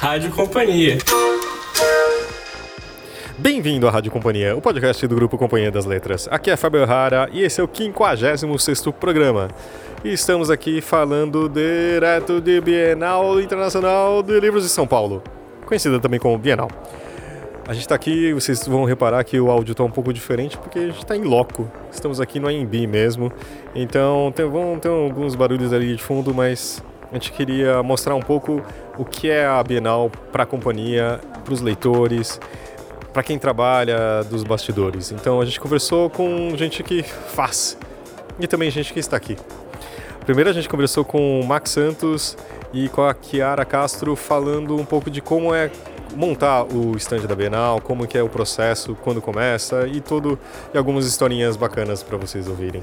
Rádio Companhia. Bem-vindo à Rádio Companhia, o podcast do Grupo Companhia das Letras. Aqui é Fábio Rara e esse é o 56º programa. E estamos aqui falando direto de Bienal Internacional de Livros de São Paulo, conhecida também como Bienal. A gente está aqui, vocês vão reparar que o áudio está um pouco diferente porque a gente está em loco. Estamos aqui no AMB mesmo. Então tem, vão ter alguns barulhos ali de fundo, mas a gente queria mostrar um pouco o que é a Bienal para a companhia, para os leitores, para quem trabalha dos bastidores. Então a gente conversou com gente que faz e também gente que está aqui. Primeiro a gente conversou com o Max Santos e com a Kiara Castro falando um pouco de como é montar o stand da Bienal, como que é o processo, quando começa e tudo e algumas historinhas bacanas para vocês ouvirem.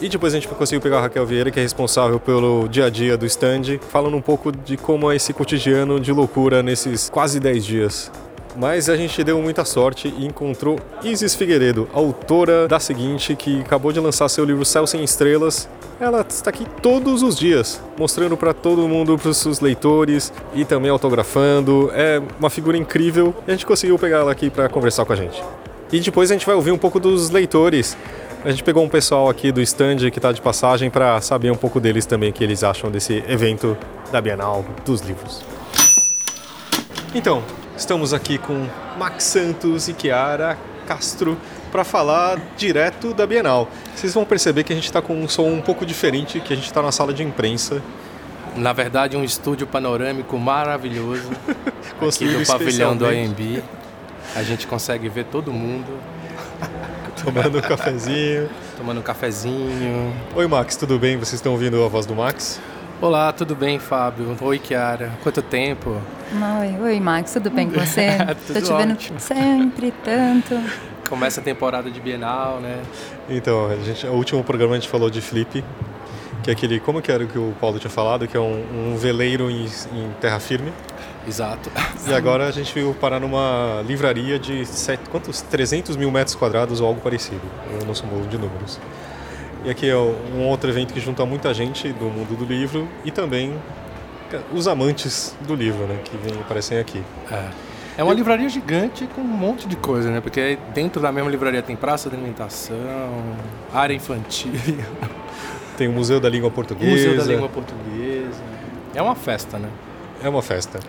E depois a gente conseguiu pegar a Raquel Vieira, que é responsável pelo dia a dia do stand, falando um pouco de como é esse cotidiano de loucura nesses quase 10 dias. Mas a gente deu muita sorte e encontrou Isis Figueiredo, autora da seguinte, que acabou de lançar seu livro Céu Sem Estrelas. Ela está aqui todos os dias, mostrando para todo mundo, para os seus leitores e também autografando. É uma figura incrível e a gente conseguiu pegar ela aqui para conversar com a gente. E depois a gente vai ouvir um pouco dos leitores. A gente pegou um pessoal aqui do stand que está de passagem para saber um pouco deles também o que eles acham desse evento da Bienal dos livros. Então, Estamos aqui com Max Santos e Kiara Castro para falar direto da Bienal. Vocês vão perceber que a gente está com um som um pouco diferente, que a gente está na sala de imprensa. Na verdade, um estúdio panorâmico maravilhoso aqui do pavilhão do AMB. A gente consegue ver todo mundo. Tomando um cafezinho. Tomando um cafezinho. Oi, Max, tudo bem? Vocês estão ouvindo a voz do Max? Olá, tudo bem, Fábio? Oi, Kiara. Quanto tempo? Oi, oi, Max, tudo bem com você? tudo Tô te vendo ótimo. sempre tanto. Começa a temporada de Bienal, né? Então, a gente, o último programa a gente falou de Flip, que é aquele, como que era o que o Paulo tinha falado, que é um, um veleiro em, em, terra firme. Exato. E agora a gente veio parar numa livraria de sete, quantos? 300 mil metros quadrados ou algo parecido. Eu não sou bom de números. E aqui é um outro evento que junta muita gente do mundo do livro e também os amantes do livro, né, que vem, aparecem aqui. É. É uma livraria gigante com um monte de coisa, né? Porque dentro da mesma livraria tem praça de alimentação, área infantil. Tem o Museu da Língua Portuguesa. Museu da Língua Portuguesa. É uma festa, né? É uma festa.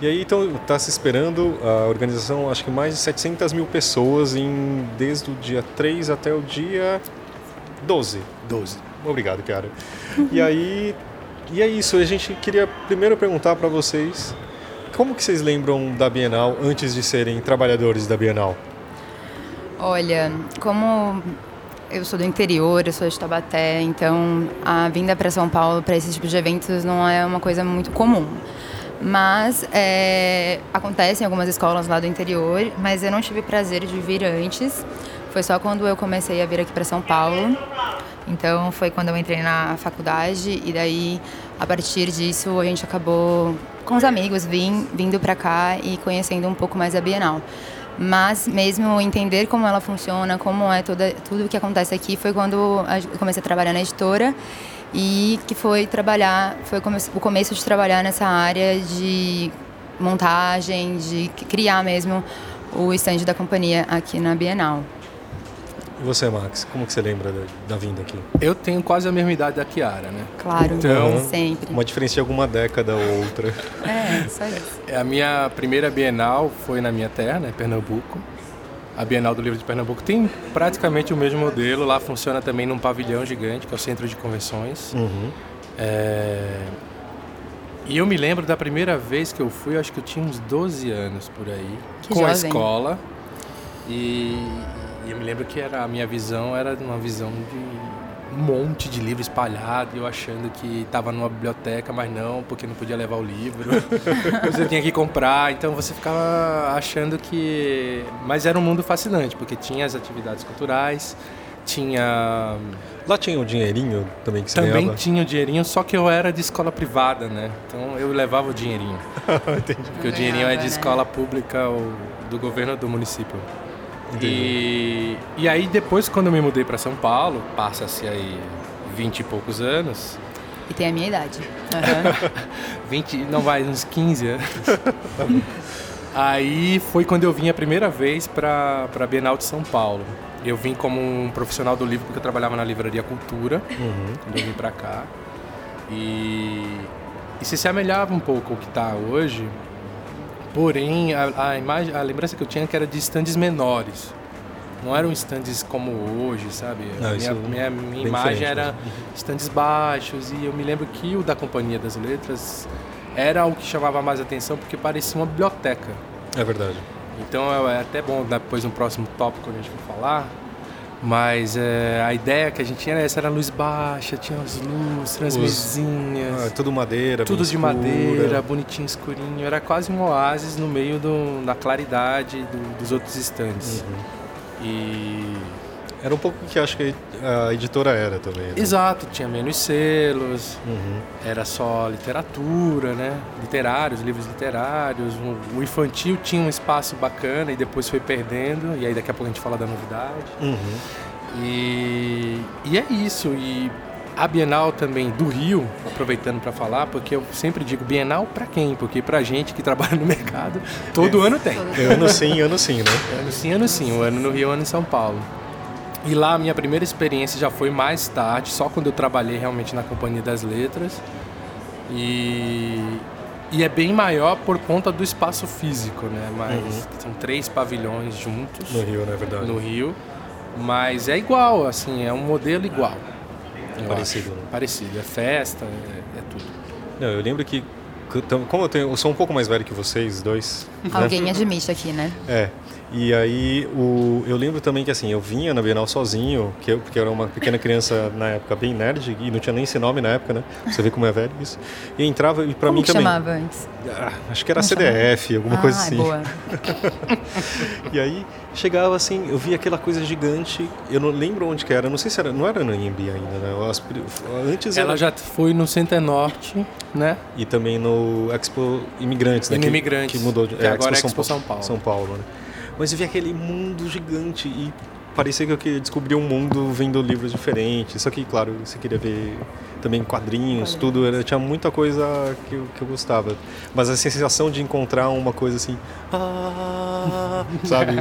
E aí, então, está se esperando a organização, acho que mais de 700 mil pessoas em, desde o dia 3 até o dia 12. 12. Obrigado, cara. e aí, e é isso. A gente queria primeiro perguntar para vocês como que vocês lembram da Bienal antes de serem trabalhadores da Bienal? Olha, como eu sou do interior, eu sou de Tabaté, então a vinda para São Paulo para esse tipo de eventos não é uma coisa muito comum. Mas é, acontece em algumas escolas lá do interior, mas eu não tive prazer de vir antes. Foi só quando eu comecei a vir aqui para São Paulo. Então foi quando eu entrei na faculdade e daí a partir disso a gente acabou com os amigos vim, vindo para cá e conhecendo um pouco mais a Bienal. Mas mesmo entender como ela funciona, como é toda, tudo o que acontece aqui, foi quando eu comecei a trabalhar na editora e que foi trabalhar, foi o começo de trabalhar nessa área de montagem, de criar mesmo o estande da companhia aqui na Bienal. E você, Max, como que você lembra da, da, vinda aqui? Eu tenho quase a mesma idade da Kiara, né? Claro, então, sempre. Uma diferença de alguma década ou outra. É, só isso. A minha primeira Bienal foi na minha terra, né, Pernambuco. A Bienal do Livro de Pernambuco tem praticamente o mesmo modelo. Lá funciona também num pavilhão gigante, que é o Centro de Convenções. Uhum. É... E eu me lembro da primeira vez que eu fui, acho que eu tinha uns 12 anos por aí, que com jovem. a escola. E, e eu me lembro que era, a minha visão era uma visão de um monte de livro espalhado, e eu achando que estava numa biblioteca, mas não, porque não podia levar o livro. você tinha que comprar, então você ficava achando que. Mas era um mundo fascinante, porque tinha as atividades culturais, tinha. Lá tinha o dinheirinho também que você Também ganhava? tinha o dinheirinho, só que eu era de escola privada, né? Então eu levava o dinheirinho. Entendi. Porque o dinheirinho é de né? escola pública ou do governo do município. E, e aí depois quando eu me mudei para São Paulo, passa-se aí 20 e poucos anos, E tem a minha idade. Uhum. 20, não vai, uns 15 anos. Aí foi quando eu vim a primeira vez para a Bienal de São Paulo. Eu vim como um profissional do livro porque eu trabalhava na Livraria Cultura, uhum. quando eu vim para cá. E, e se semelhava um pouco ao que está hoje, porém a, a, imagem, a lembrança que eu tinha é que era de estandes menores. Não eram estandes como hoje, sabe? Não, minha, minha, minha imagem era estandes baixos e eu me lembro que o da Companhia das Letras era o que chamava mais atenção porque parecia uma biblioteca. É verdade. Então é até bom depois no próximo tópico a gente for falar. Mas é, a ideia que a gente tinha era essa, era luz baixa, tinha as luzes, as mesinhas. Ah, tudo madeira, Tudo de escura. madeira, bonitinho, escurinho. Era quase um oásis no meio do, da claridade do, dos outros estandes. Uhum. E era um pouco o que acho que a editora era também. Né? Exato, tinha menos selos, uhum. era só literatura, né? Literários, livros literários. O infantil tinha um espaço bacana e depois foi perdendo, e aí daqui a pouco a gente fala da novidade. Uhum. E, e é isso. E a Bienal também do Rio, aproveitando para falar, porque eu sempre digo Bienal para quem? Porque para gente que trabalha no mercado, todo é. ano tem. Ano sim, ano sim, né? Ano sim, ano sim. O ano no Rio, ano em São Paulo. E lá a minha primeira experiência já foi mais tarde, só quando eu trabalhei realmente na Companhia das Letras. E, e é bem maior por conta do espaço físico, né? Mas uhum. são três pavilhões juntos. No Rio, na é verdade. No Rio. Mas é igual, assim, é um modelo igual. Parecido. Né? Parecido. É festa, é, é tudo. Não, eu lembro que como eu, tenho, eu sou um pouco mais velho que vocês dois. Alguém né? admite aqui, né? É. E aí o, eu lembro também que assim, eu vinha na Bienal sozinho, que eu, porque eu era uma pequena criança na época bem nerd e não tinha nem esse nome na época, né? Você vê como é velho isso. E entrava e para mim que também. chamava antes? Ah, acho que era CDF, alguma ah, coisa assim. Boa. e aí chegava assim, eu via aquela coisa gigante, eu não lembro onde que era, não sei se era, não era no IMB ainda, né? Antes Ela era... já foi no Center Norte, né? E também no Expo Imigrantes, né? Imigrantes. Que mudou de, que é, agora Expo é Expo São, São Paulo. São Paulo, né? Mas eu vi aquele mundo gigante e parecia que eu descobri um mundo vendo livros diferentes. Só que, claro, você queria ver também quadrinhos, quadrinhos. tudo. Era, tinha muita coisa que eu, que eu gostava. Mas a sensação de encontrar uma coisa assim, ah, sabe?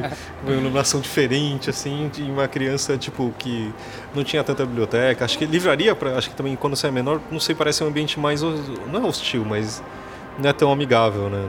Uma iluminação diferente, assim, de uma criança, tipo, que não tinha tanta biblioteca. Acho que livraria, pra, acho que também quando você é menor, não sei, parece um ambiente mais, não é hostil, mas não é tão amigável, né?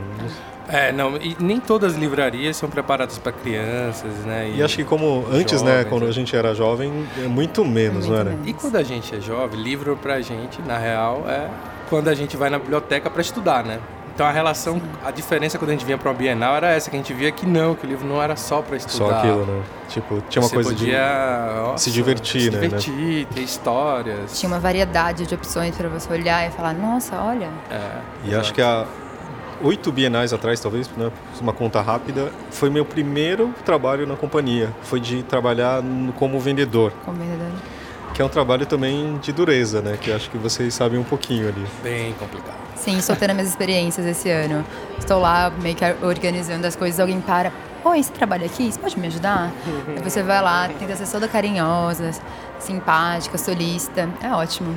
É, não, e nem todas as livrarias são preparadas para crianças, né? E, e, acho que como antes, né, jovens, né, quando a gente era jovem, é muito menos, muito não era? Menos. E quando a gente é jovem, livro pra gente, na real, é quando a gente vai na biblioteca para estudar, né? Então a relação, a diferença quando a gente vinha para uma Bienal era essa, que a gente via que não, que o livro não era só para estudar. Só aquilo, né? Tipo, tinha uma Você coisa podia, de nossa, se divertir, se né? divertir, ter histórias. Tinha uma variedade de opções para você olhar e falar, nossa, olha. É, e exato. acho que a, oito bienais atrás, talvez, né, uma conta rápida, foi meu primeiro trabalho na companhia. Foi de trabalhar como vendedor. Como vendedor. Que é um trabalho também de dureza, né? Que acho que vocês sabem um pouquinho ali. Bem complicado. Sim, estou tendo minhas experiências esse ano. Estou lá meio que organizando as coisas, alguém para. Oi, você trabalha aqui? Você pode me ajudar? Aí você vai lá, tenta ser toda carinhosa, simpática, solista. É ótimo.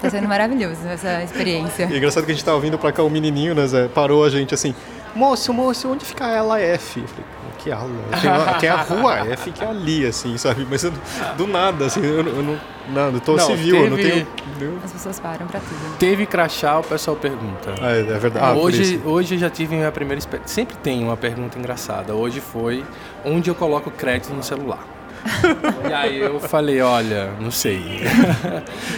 Tá sendo maravilhoso essa experiência. E é engraçado que a gente tá ouvindo pra cá o um menininho, né, Zé? Parou a gente assim, moço, moço, onde fica a Ala F? Eu falei, que ala? Tem a, tem a rua F que é ali, assim, sabe? Mas eu, do nada, assim, eu, eu não. Nada, eu tô não, civil, teve... eu não tenho. As pessoas param pra tudo. Teve crachá, o pessoal pergunta. Ah, é, é verdade. Ah, hoje, hoje eu já tive minha primeira experiência. Sempre tem uma pergunta engraçada. Hoje foi onde eu coloco crédito no celular e aí eu falei, olha, não sei.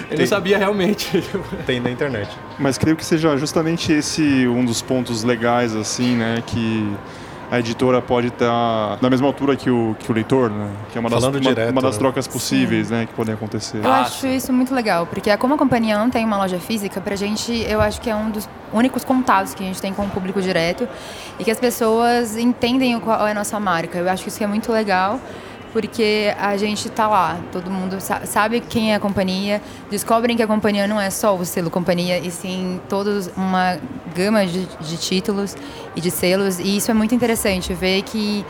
eu tem, não sabia realmente. Tem na internet. Mas creio que seja justamente esse um dos pontos legais, assim, né, que a editora pode estar tá na mesma altura que o, que o leitor, né? Que é uma das, uma, direto, uma das né? trocas possíveis, né? Que podem acontecer. Eu acho sim. isso muito legal, porque como a companhia não tem uma loja física, pra gente, eu acho que é um dos únicos contatos que a gente tem com o público direto e que as pessoas entendem qual é a nossa marca. Eu acho que isso é muito legal porque a gente tá lá, todo mundo sabe quem é a companhia, descobrem que a companhia não é só o selo companhia, e sim toda uma gama de, de, títulos e de selos, e isso é muito interessante, ver que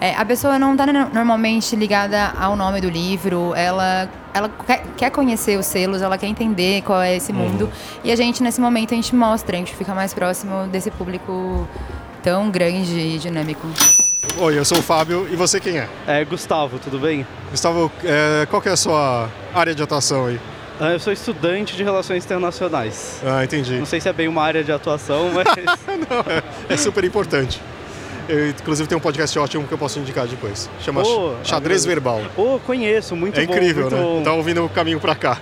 é, a pessoa não está normalmente ligada ao nome do livro, ela ela quer, conhecer os selos, ela quer entender qual é esse mundo. Uhum. E a gente, nesse momento, a gente mostra, a gente fica mais próximo desse público tão grande e dinâmico. Oi, eu sou o Fábio e você quem é? É Gustavo, tudo bem? Gustavo, é, qual que é a sua área de atuação aí? Ah, eu sou estudante de Relações Internacionais. Ah, entendi. Não sei se é bem uma área de atuação, mas... Não, é, é super importante. Eu, inclusive, tem um podcast ótimo que eu posso indicar depois. Chama oh, Xadrez Verbal. Oh, conheço, muito é bom. É incrível, né? Bom. Tá ouvindo o caminho para cá.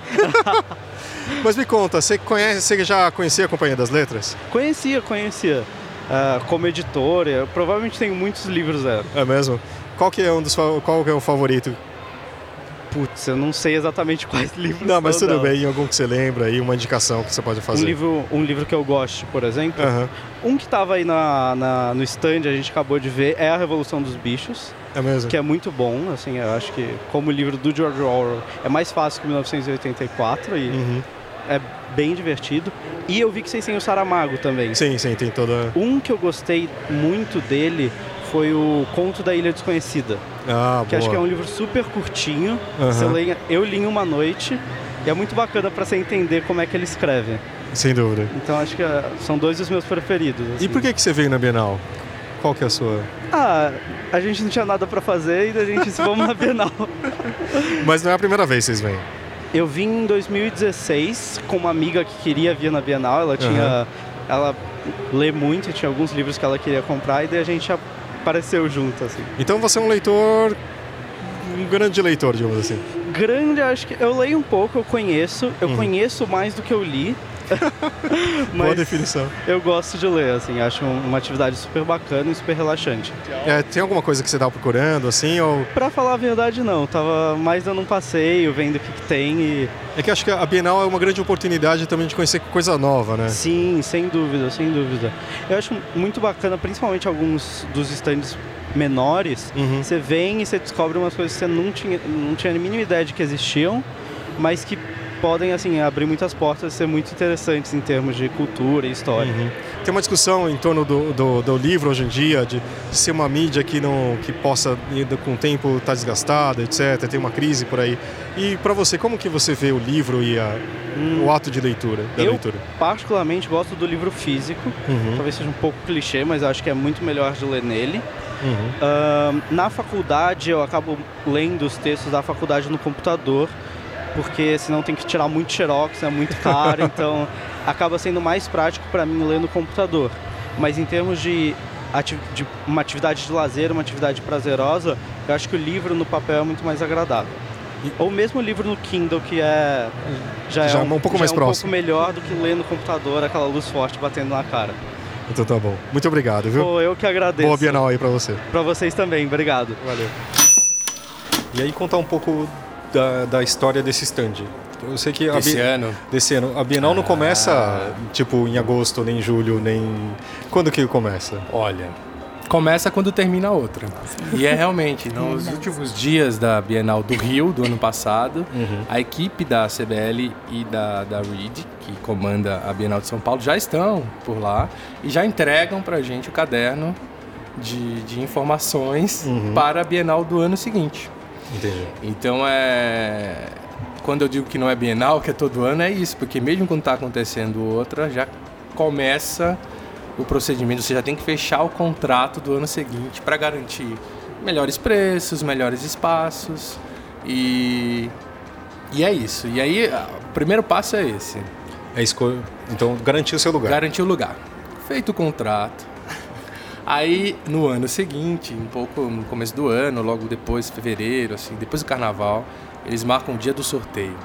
Mas me conta, você conhece, você já conhecia a Companhia das Letras? Conhecia, conhecia. Uh, como editora, eu provavelmente tenho muitos livros dela. É mesmo? Qual que é um dos qual que é o favorito Putz, eu não sei exatamente quais livros Não, mas tudo dela. bem, algum que você lembra aí, uma indicação que você pode fazer. Um livro, um livro que eu gosto, por exemplo. Uhum. Um que estava aí na, na, no stand, a gente acabou de ver, é A Revolução dos Bichos. É mesmo? Que é muito bom, assim, eu acho que como o livro do George Orwell é mais fácil que 1984 e uhum. É bem divertido. E eu vi que vocês têm o Saramago também. Sim, sim, tem toda... Um que eu gostei muito dele foi o Conto da Ilha Desconhecida. Ah, que boa. acho que é um livro super curtinho. Uhum. Lê, eu li em uma noite e é muito bacana para você entender como é que ele escreve. Sem dúvida. Então acho que uh, são dois dos meus preferidos. Assim. E por que, que você veio na Bienal? Qual que é a sua? Ah, a gente não tinha nada para fazer e a gente disse, vamos na Bienal. Mas não é a primeira vez que vocês vêm? Eu vim em 2016 com uma amiga que queria vir na Bienal. Ela tinha... Uhum. Ela lê muito, tinha alguns livros que ela queria comprar e daí a gente apareceu junto, assim. Então você é um leitor um grande leitor, digamos assim. Grande, acho que eu leio um pouco, eu conheço, eu uhum. conheço mais do que eu li. Boa definição. Eu gosto de ler, assim, acho uma atividade super bacana e super relaxante. É, tem alguma coisa que você tá procurando, assim, ou... Pra falar a verdade, não. Tava mais dando um passeio, vendo o que, que tem e... É que acho que a Bienal é uma grande oportunidade também de conhecer coisa nova, né? Sim, sem dúvida, sem dúvida. Eu acho muito bacana, principalmente alguns dos estandes menores, uhum. você vem e você descobre umas coisas que você não tinha, não tinha a mínima ideia de que existiam, mas que podem assim abrir muitas portas e ser muito interessantes em termos de cultura e história. Uhum. Tem uma discussão em torno do, do, do, livro hoje em dia, de ser uma mídia que não que possa com o tempo estar tá desgastada, etc. Tem uma crise por aí. E para você, como que você vê o livro e a, hum, o ato de leitura, da eu, leitura? particularmente gosto do livro físico. Uhum. Talvez seja um pouco clichê, mas acho que é muito melhor de ler nele. Uhum. Uh, na faculdade eu acabo lendo os textos da faculdade no computador porque senão tem que tirar muito xerox, é muito caro, então acaba sendo mais prático para mim ler no computador. Mas em termos de, de, uma atividade de lazer, uma atividade prazerosa, eu acho que o livro no papel é muito mais agradável. Ou mesmo o livro no Kindle, que é já, já é um, um pouco mais é um próximo. pouco melhor do que ler no computador, aquela luz forte batendo na cara. Então tá bom. Muito obrigado, viu? Pô, eu que agradeço. Boa Bienal aí pra você. Pra vocês também, obrigado. Valeu. E aí contar um pouco da, da história desse stand? Eu sei que desse Bi... ano. Desse ano. A Bienal ah. não começa tipo em agosto, nem em julho, nem quando que começa? Olha, começa quando termina a outra. E é realmente, nos últimos dias da Bienal do Rio, do ano passado, uhum. a equipe da CBL e da, da READ, que comanda a Bienal de São Paulo, já estão por lá e já entregam para a gente o caderno de, de informações uhum. para a Bienal do ano seguinte. Entendi. Então é. Quando eu digo que não é bienal, que é todo ano, é isso, porque mesmo quando está acontecendo outra, já começa o procedimento, você já tem que fechar o contrato do ano seguinte para garantir melhores preços, melhores espaços e e é isso. E aí o primeiro passo é esse. É escolha. Então garantir o seu lugar. Garantir o lugar. Feito o contrato, Aí no ano seguinte, um pouco no começo do ano, logo depois, fevereiro, assim, depois do carnaval, eles marcam o dia do sorteio.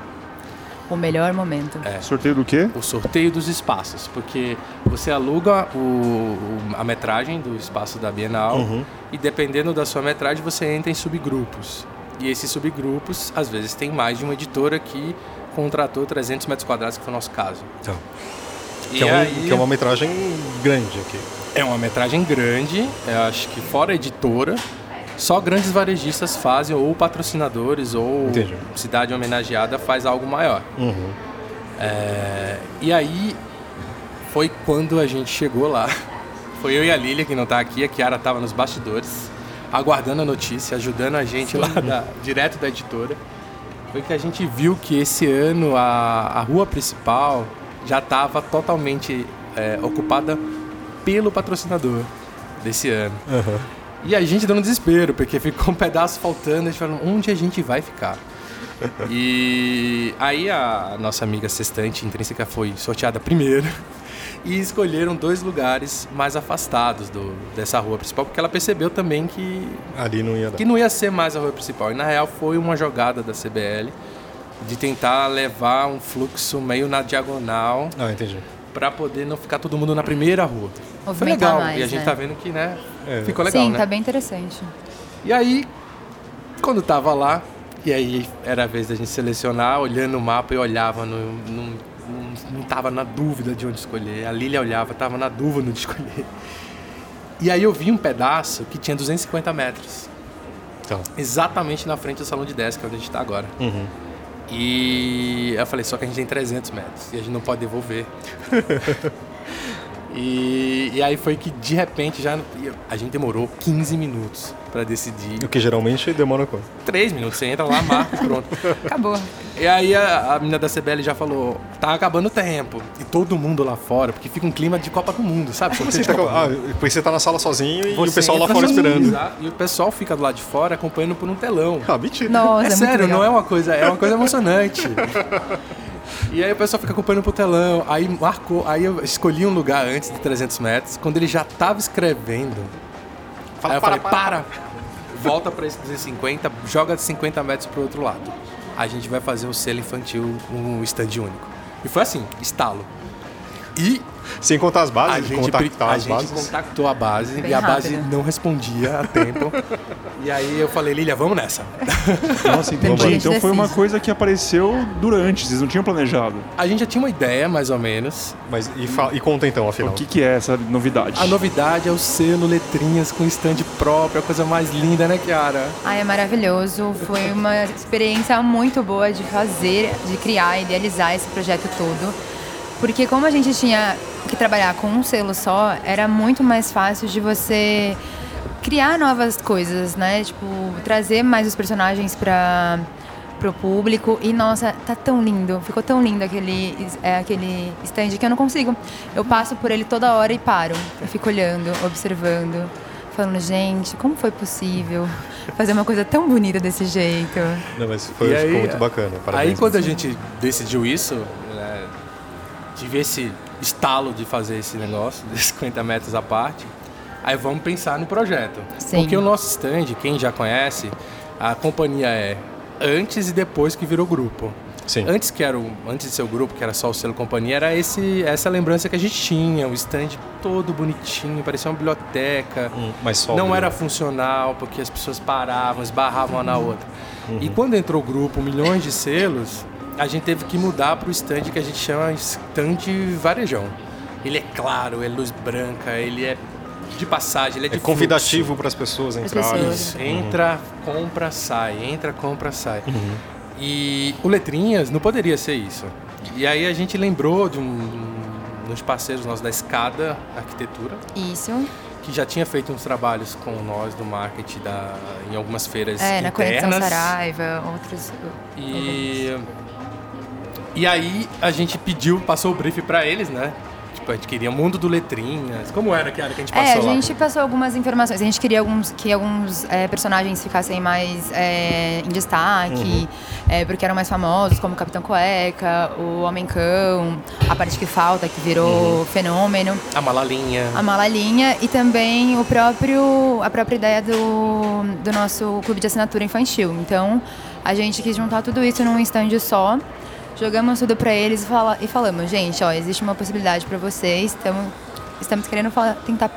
O melhor momento. É. Sorteio do quê? O sorteio dos espaços, porque você aluga o, o a metragem do espaço da Bienal uhum. e dependendo da sua metragem você entra em subgrupos. E esses subgrupos, às vezes, tem mais de uma editora que contratou 300 metros quadrados, que foi o nosso caso. Então. Que, é um, aí... que é uma metragem grande aqui. É uma metragem grande, eu acho que fora editora, só grandes varejistas fazem, ou patrocinadores, ou Entendi. cidade homenageada faz algo maior. Uhum. É, e aí foi quando a gente chegou lá. Foi eu e a Lília, que não está aqui, a Kiara estava nos bastidores, aguardando a notícia, ajudando a gente lá da, direto da editora. foi que a gente viu que esse ano a, a rua principal já estava totalmente é, ocupada pelo patrocinador desse ano. Aham. E a gente dando desespero, porque ficou um pedaço faltando, a gente falou, onde a gente vai ficar? e aí a nossa amiga sextante intrínseca foi sorteada primeiro e escolheram dois lugares mais afastados do, dessa rua principal, porque ela percebeu também que, Ali não ia dar. que não ia ser mais a rua principal. E na real foi uma jogada da CBL de tentar levar um fluxo meio na diagonal Ah, entendi. para poder não ficar todo mundo na primeira rua. Foi legal. mais, e a gente né? tá vendo que, né, É. ficou legal, Sim, né? tá bem interessante. E aí, quando tava lá, e aí era a vez da gente selecionar, olhando o mapa, eu olhava, no, não, não, não tava na dúvida de onde escolher. A Lília olhava, tava na dúvida de escolher. E aí eu vi um pedaço que tinha 250 metros, Então. exatamente na frente do salão de 10, que é onde a gente tá agora. Uhum. E eu falei, só que a gente tem 300 metros e a gente não pode devolver. e, e aí foi que de repente já a gente demorou 15 minutos para decidir. O que geralmente demora quanto? 3 minutos, você entra lá, marca, pronto. Acabou. E aí a, a menina da CBL já falou, tá acabando o tempo. E todo mundo lá fora, porque fica um clima de Copa do Mundo, sabe? Como Sorteio assim? Tá, Copa ah, você tá na sala sozinho e o Você pessoal lá fora sozinho, esperando. exato, E o pessoal fica do lado de fora acompanhando por um telão. Ah, mentira. Nossa, É, é, muito sério, legal. não é uma coisa, é uma coisa emocionante. E aí o pessoal fica acompanhando pro telão, aí marcou, aí eu escolhi um lugar antes de 300 metros, quando ele já tava escrevendo. Fala, aí eu para, falei, para, volta pra esse 250, joga 50 metros pro outro lado. A gente vai fazer o selo infantil, um stand único. E foi assim, estalo. E Sem contar as a bases, gente, contactar a as gente bases. contactou a base Bem e a base rápido. não respondia a tempo. e aí eu falei, Lilia, vamos nessa. Nossa, entendi. Entendi. Então foi uma coisa que apareceu durante, vocês não tinham planejado. A gente já tinha uma ideia, mais ou menos. Mas, e, e conta então, afinal. O que, que é essa novidade? A novidade é o selo letrinhas com stand próprio, a coisa mais linda, né, Kiara? Ai, é maravilhoso. Foi uma experiência muito boa de fazer, de criar, idealizar esse projeto todo. Porque como a gente tinha que trabalhar com um selo só, era muito mais fácil de você criar novas coisas, né? Tipo, trazer mais os personagens para pro público. E nossa, tá tão lindo, ficou tão lindo aquele é, aquele stand que eu não consigo. Eu passo por ele toda hora e paro. Eu fico olhando, observando falando, gente, como foi possível fazer uma coisa tão bonita desse jeito? Não, mas foi, aí, ficou muito bacana. Parabéns. Aí quando a gente decidiu isso, tive esse estalo de fazer esse negócio, de 50 metros à parte, aí vamos pensar no projeto. Sim. Porque o nosso stand, quem já conhece, a companhia é antes e depois que virou grupo. Sim. Antes que era o, antes de ser o grupo, que era só o selo companhia, era esse, essa lembrança que a gente tinha, o stand todo bonitinho, parecia uma biblioteca. Hum, mas sóbrio. Não era funcional, porque as pessoas paravam, esbarravam uma na outra. E quando entrou o grupo, milhões de selos, a gente teve que mudar para o stand que a gente chama stand varejão. Ele é claro, é luz branca, ele é de passagem, ele é de É convidativo para as pessoas entrarem. pessoas. Isso, entra, compra, sai, entra, compra, sai. E o Letrinhas não poderia ser isso. E aí a gente lembrou de um, dos parceiros nossos da Escada Arquitetura, Isso. que já tinha feito uns trabalhos com nós do marketing da, em algumas feiras É, na Conexão internas. Saraiva, outros. E, e aí a gente pediu, passou o brief pra eles, né? Tipo, a gente queria mundo do Letrinhas. Como era que era que a gente É, passou a lá? gente passou algumas informações. A gente queria alguns, que alguns é, personagens ficassem mais é, em destaque, é, porque eram mais famosos, como o Capitão Cueca, o Homem Cão, a parte que falta, que virou fenômeno. A Malalinha. a Malalinha e também o próprio a própria ideia do, do nosso clube de assinatura infantil. Então, a gente quis juntar tudo isso num stand só. Jogamos tudo pra eles e, fala, e falamos, gente, ó, existe uma possibilidade pra vocês, tamo, estamos querendo fala- tentar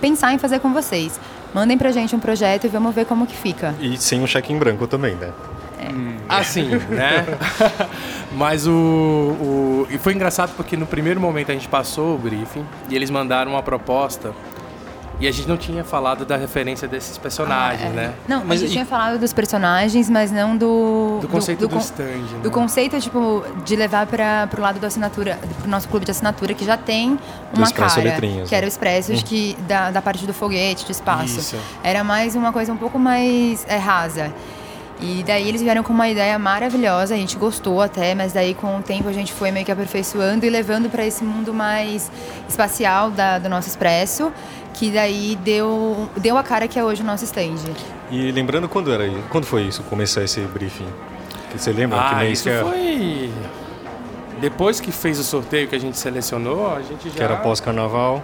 pensar em fazer com vocês. Mandem pra gente um projeto e vamos ver como que fica. E sem um cheque em branco também, né? Assim, né? Mas o, o. E foi engraçado porque no primeiro momento a gente passou o briefing e eles mandaram uma proposta e a gente não tinha falado da referência desses personagens, Ah, é. né? Não, Mas a gente e- tinha falado dos personagens, mas não do... Do conceito do, con- stand. né? Do conceito, tipo, de levar para pro lado da assinatura, pro nosso clube de assinatura, que já tem uma Expresso cara, Letrinhas, que era né? o Expressos, que, da, da parte do foguete, do espaço. Isso. Era mais uma coisa um pouco mais é, rasa. E daí eles vieram com uma ideia maravilhosa, a gente gostou até, mas daí com o tempo a gente foi meio que aperfeiçoando e levando para esse mundo mais espacial da, do nosso expresso, que daí deu, deu a cara que é hoje o nosso stand. E lembrando quando era quando foi isso, começar esse briefing? Você lembra ah, que mês isso que era? foi depois que fez o sorteio que a gente selecionou, a gente já Que era pós-carnaval.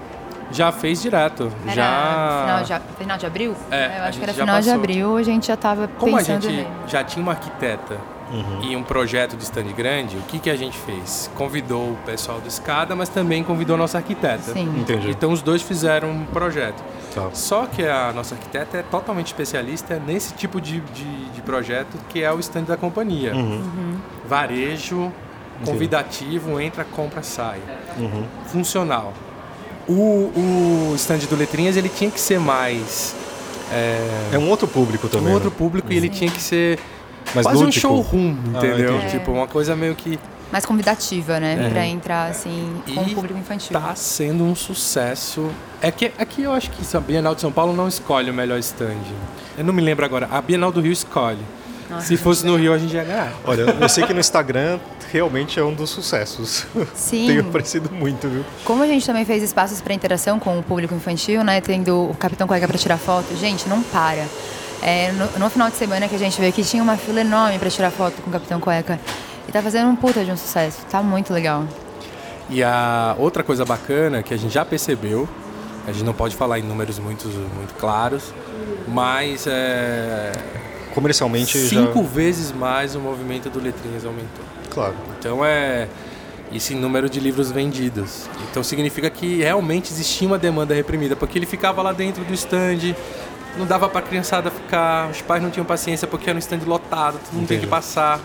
Já fez direto. Era já... Final de, final de abril? É, eu acho que era final passou. de abril, a gente já estava Como a pensando gente nele. já tinha uma arquiteta Uhum. e um projeto de stand grande, o que, que a gente fez? Convidou o pessoal do Escada, mas também convidou a nossa arquiteta. Sim. Entendi. Então os dois fizeram um projeto. Tá. Só que a nossa arquiteta é totalmente especialista nesse tipo de, de, de projeto que é o stand da companhia. Uhum. Varejo, convidativo, entra, compra, sai. Uhum. Funcional. O, o stand do Letrinhas ele tinha que ser mais É um outro público também. um outro né? público e ele tinha que ser Mais quase um lúdico. showroom, Ah, entendeu? entendi. tipo, uma coisa meio que Mais convidativa, né? É. Pra entrar, assim, com E o público infantil. tá sendo um sucesso. É que aqui eu acho que a Bienal de São Paulo não escolhe o melhor stand. Eu não me lembro agora. A Bienal do Rio escolhe. Nossa, Se fosse no Rio, a gente ia ganhar. Olha, eu sei que no Instagram realmente é um dos sucessos. Sim. Tem aparecido muito, viu? Como a gente também fez espaços para interação com o público infantil, né? Tendo o Capitão Cueca para tirar foto, gente, não para. É, no, no final de semana que a gente veio aqui, tinha uma fila enorme para tirar foto com o Capitão Cueca. E tá fazendo um puta de um sucesso. Tá muito legal. E a outra coisa bacana que a gente já percebeu, a gente não pode falar em números muito, muito claros, mas é, Comercialmente cinco já. vezes mais o movimento do Letrinhas aumentou. Claro. Então é isso em número de livros vendidos. Então significa que realmente existia uma demanda reprimida, porque ele ficava lá dentro do stand, não dava para a criançada ficar, os pais não tinham paciência porque era um stand lotado, todo mundo tem Entendi. que passar.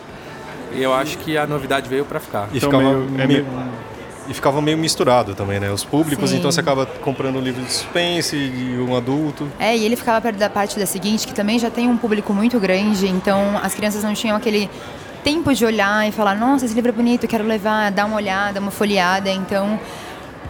E eu acho que a novidade veio para ficar. E, Então, ficava meio- é meio, meio- e ficava meio misturado também, né? Os públicos, Sim. então você acaba comprando um livro de suspense e um adulto. É, e ele ficava perto da parte da seguinte, que também já tem um público muito grande, então as crianças não tinham aquele tempo de olhar e falar, nossa, esse livro é bonito, quero levar, dar uma olhada, uma folheada. Então,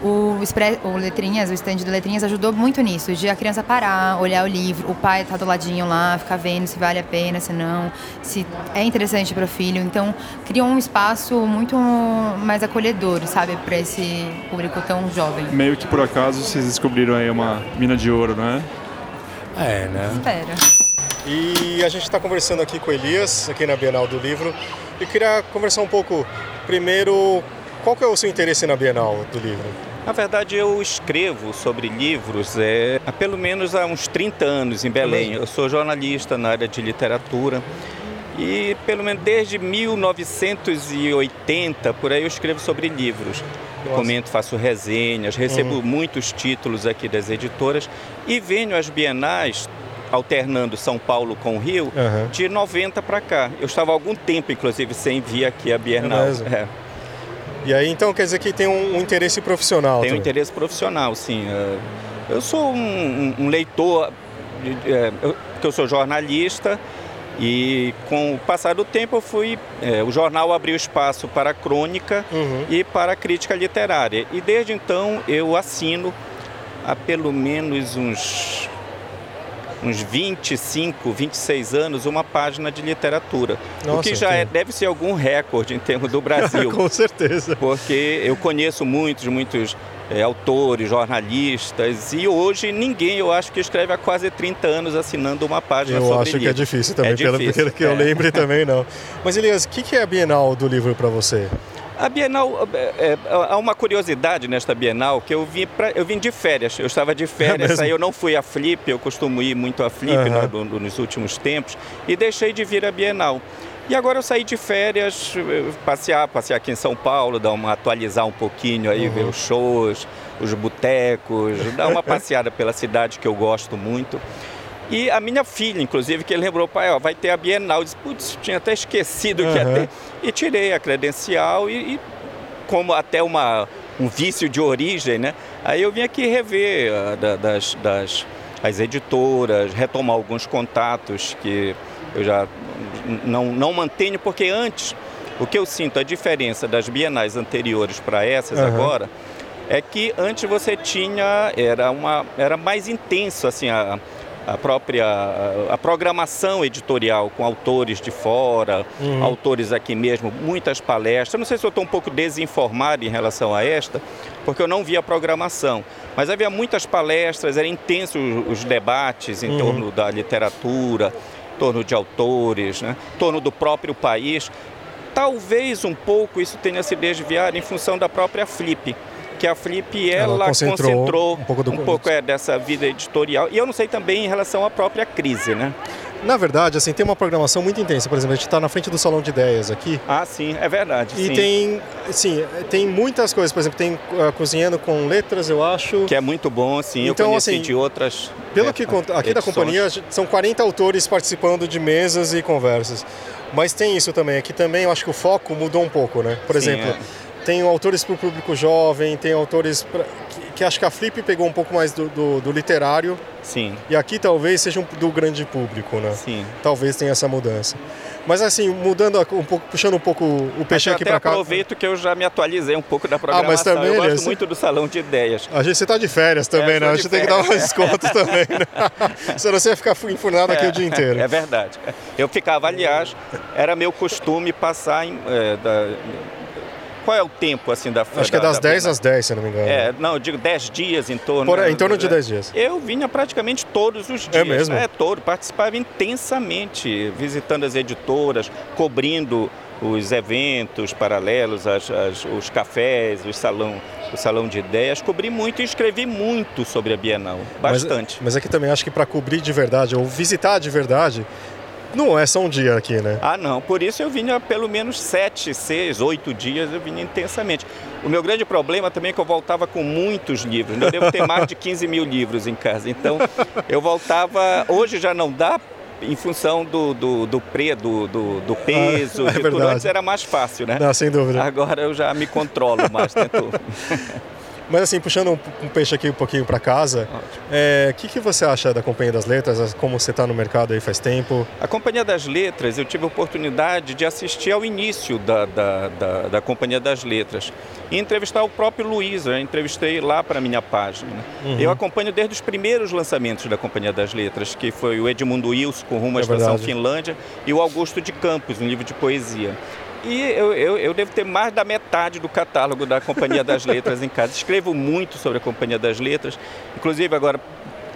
o, o Letrinhas, o stand do Letrinhas ajudou muito nisso, de a criança parar, olhar o livro, o pai tá do ladinho lá, ficar vendo se vale a pena, se não, se é interessante para o filho. Então, criou um espaço muito mais acolhedor, sabe, para esse público tão jovem. Meio que por acaso vocês descobriram aí uma mina de ouro, né? É, né? Espera. E a gente está conversando aqui com o Elias, aqui na Bienal do Livro. E queria conversar um pouco, primeiro, qual que é o seu interesse na Bienal do Livro? Na verdade, eu escrevo sobre livros é, há pelo menos há uns 30 anos em Belém. Eu sou jornalista na área de literatura e pelo menos desde 1980, por aí eu escrevo sobre livros. Nossa. Comento, faço resenhas, recebo muitos títulos aqui das editoras e venho às bienais alternando São Paulo com o Rio Aham. de 90 para cá. Eu estava há algum tempo, inclusive, sem vir aqui à Bienal. mesmo? É. E aí, então, quer dizer que tem um, um interesse profissional Tenho também. interesse profissional, sim. É, Eu sou um, um- um leitor, é, porque eu sou jornalista e com o passar do tempo eu fui. é, o jornal abriu espaço para a crônica Uhum. e para a crítica literária. E desde então eu assino há pelo menos uns, uns 25, 26 anos uma página de literatura. o Nossa, que já é- deve ser algum recorde em termos do Brasil Com certeza. porque eu conheço muitos, muitos eh, autores, jornalistas, e hoje ninguém, eu acho que escreve há quase 30 anos assinando uma página Eu sobre acho que é difícil também, É pelo, difícil, pelo que eu é. lembre também não. Mas, Elias, o que, que é a Bienal do Livro para você? A Bienal, é, é, há uma curiosidade nesta Bienal, que eu vim, pra, eu vim de férias, eu estava de férias, mesmo? aí eu não fui à Flip, eu costumo ir muito à Flip né, no- no- nos últimos tempos, e deixei de vir à Bienal. E agora eu saí de férias, passear, passear aqui em São Paulo, dar uma atualizar um pouquinho aí, ver os shows, os botecos, dar uma passeada pela cidade que eu gosto muito. E a minha filha, inclusive, que lembrou, pai, ó, vai ter a Bienal. Eu disse, putz, tinha até esquecido que ia ter. E tirei a credencial e, e como até uma, um vício de origem, né? Aí eu vim aqui rever ah, da- das, das as editoras, retomar alguns contatos que eu já não, não mantenho, porque antes, o que eu sinto, a diferença das bienais anteriores para essas Aham. agora, é que antes você tinha, era, uma, era mais intenso, assim, a, a própria a programação editorial com autores de fora, uhum. autores aqui mesmo, muitas palestras. Não sei se eu estou um pouco desinformado em relação a esta, porque eu não vi a programação. Mas havia muitas palestras, eram intensos os debates em uhum. torno da literatura, em torno de autores, né? em torno do próprio país. Talvez um pouco isso tenha se desviado em função da própria Flip que a Flip ela, ela concentrou, concentrou, um pouco, do... um pouco é, dessa vida editorial. E eu não sei também em relação à própria crise, né? Na verdade, assim, tem uma programação muito intensa. Por exemplo, a gente está na frente do salão de ideias aqui. Ah, sim, é verdade. E sim. tem, sim, tem muitas coisas. Por exemplo, tem uh, cozinhando com letras, eu acho. Que é muito bom, sim. Então, eu conheci assim, de outras. Pelo é, que aqui edições. da companhia são 40 autores participando de mesas e conversas. Mas tem isso também. Aqui também eu acho que o foco mudou um pouco, né? Por sim, exemplo. É tem autores para o público jovem, tem autores pra, que, que, acho que a Flip pegou um pouco mais do, do, do, literário. Sim. E aqui talvez seja um, do grande público, né? Sim. Talvez tenha essa mudança. Mas assim, mudando um pouco, puxando um pouco o peixe aqui para cá. aproveito que eu já me atualizei um pouco da programação. Ah, mas também, eu gosto muito do salão de ideias. A gente você tá de férias também, é, né? A gente tem que dar mais descontos também, né? Senão você ia ficar enfurnado é, aqui o dia inteiro. É verdade. Eu ficava, aliás, era meu costume passar em, é, da, qual é o tempo assim da Acho que é das da 10 às 10, se não me engano. É, não, eu digo 10 dias em torno. Por, em torno de 10 dias. Eu vinha praticamente todos os é dias. É mesmo? É, todo. Participava intensamente, visitando as editoras, cobrindo os eventos paralelos, as, as, os cafés, o salão, o salão de ideias. Cobri muito e escrevi muito sobre a Bienal, bastante. Mas, mas aqui também acho que para cobrir de verdade, ou visitar de verdade, não é só um dia aqui, né? Ah, não. Por isso eu vinha pelo menos sete, seis, oito dias, eu vinha intensamente. O meu grande problema também é que eu voltava com muitos livros. Né? Eu devo ter mais de 15 mil livros em casa. Então, eu voltava... Hoje já não dá em função do, do, do, pre, do, do, do peso, ah, é tudo. Antes era mais fácil, né? Não, sem dúvida. Agora eu já me controlo mais, tento. Mas assim, puxando um, um peixe aqui um pouquinho para casa, o é, que, que você acha da Companhia das Letras? Como você está no mercado aí faz tempo? A Companhia das Letras, eu tive a oportunidade de assistir ao início da, da, da, da Companhia das Letras e entrevistar o próprio Luiz, eu entrevistei lá para a minha página. Uhum. Eu acompanho desde os primeiros lançamentos da Companhia das Letras, que foi o Edmundo Wilson com Rumo à é Estação Finlândia e o Augusto de Campos, um livro de poesia. E eu, eu, eu, devo ter mais da metade do catálogo da Companhia das Letras em casa. Escrevo muito sobre a Companhia das Letras. Inclusive, agora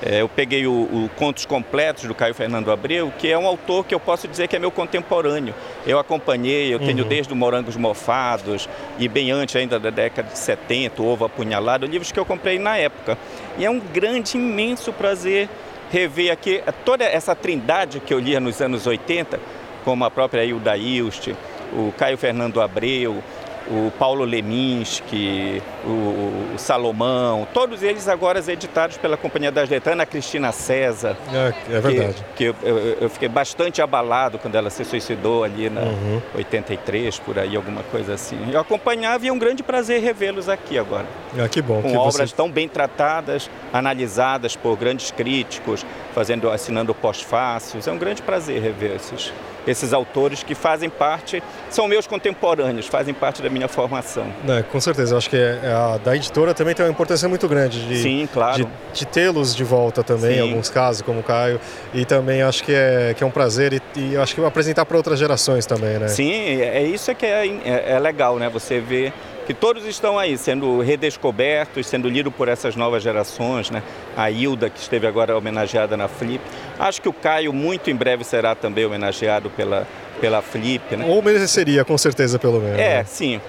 é, eu peguei o, o, Contos Completos do Caio Fernando Abreu, que é um autor que eu posso dizer que é meu contemporâneo. Eu acompanhei, eu tenho uhum. desde o Morangos Mofados e bem antes ainda da década de 70, o Ovo Apunhalado, livros que eu comprei na época. E é um grande, imenso prazer rever aqui toda essa trindade que eu lia nos anos 80, como a própria Hilda Ilst, o Caio Fernando Abreu, o Paulo Leminski, o, Salomão, todos eles agora editados pela Companhia das Letras, a Cristina César. É, é verdade. Que, que eu, eu, eu, fiquei bastante abalado quando ela se suicidou ali na uhum. 83, por aí, alguma coisa assim. Eu acompanhava e é um grande prazer revê-los aqui agora. Ah, que bom. Com que obras você... tão bem tratadas, analisadas por grandes críticos, fazendo, assinando pós-fácios. É um grande prazer rever esses esses autores que fazem parte, são meus contemporâneos, fazem parte da minha formação. É, com certeza, eu acho que é, é a da editora também tem uma importância muito grande de, Sim, claro. de, de tê-los de volta também, Sim. em alguns casos, como o Caio, e também acho que é, que é um prazer e, e acho que apresentar para outras gerações também, né? Sim, é, é isso que é, é, é legal, né? Você vê que todos estão aí sendo redescobertos, sendo lidos por essas novas gerações, né? A Hilda, que esteve agora homenageada na Flip. Acho que o Caio muito em breve será também homenageado pela, pela Flip, né? Ou mereceria, com certeza, pelo menos. É, né? sim,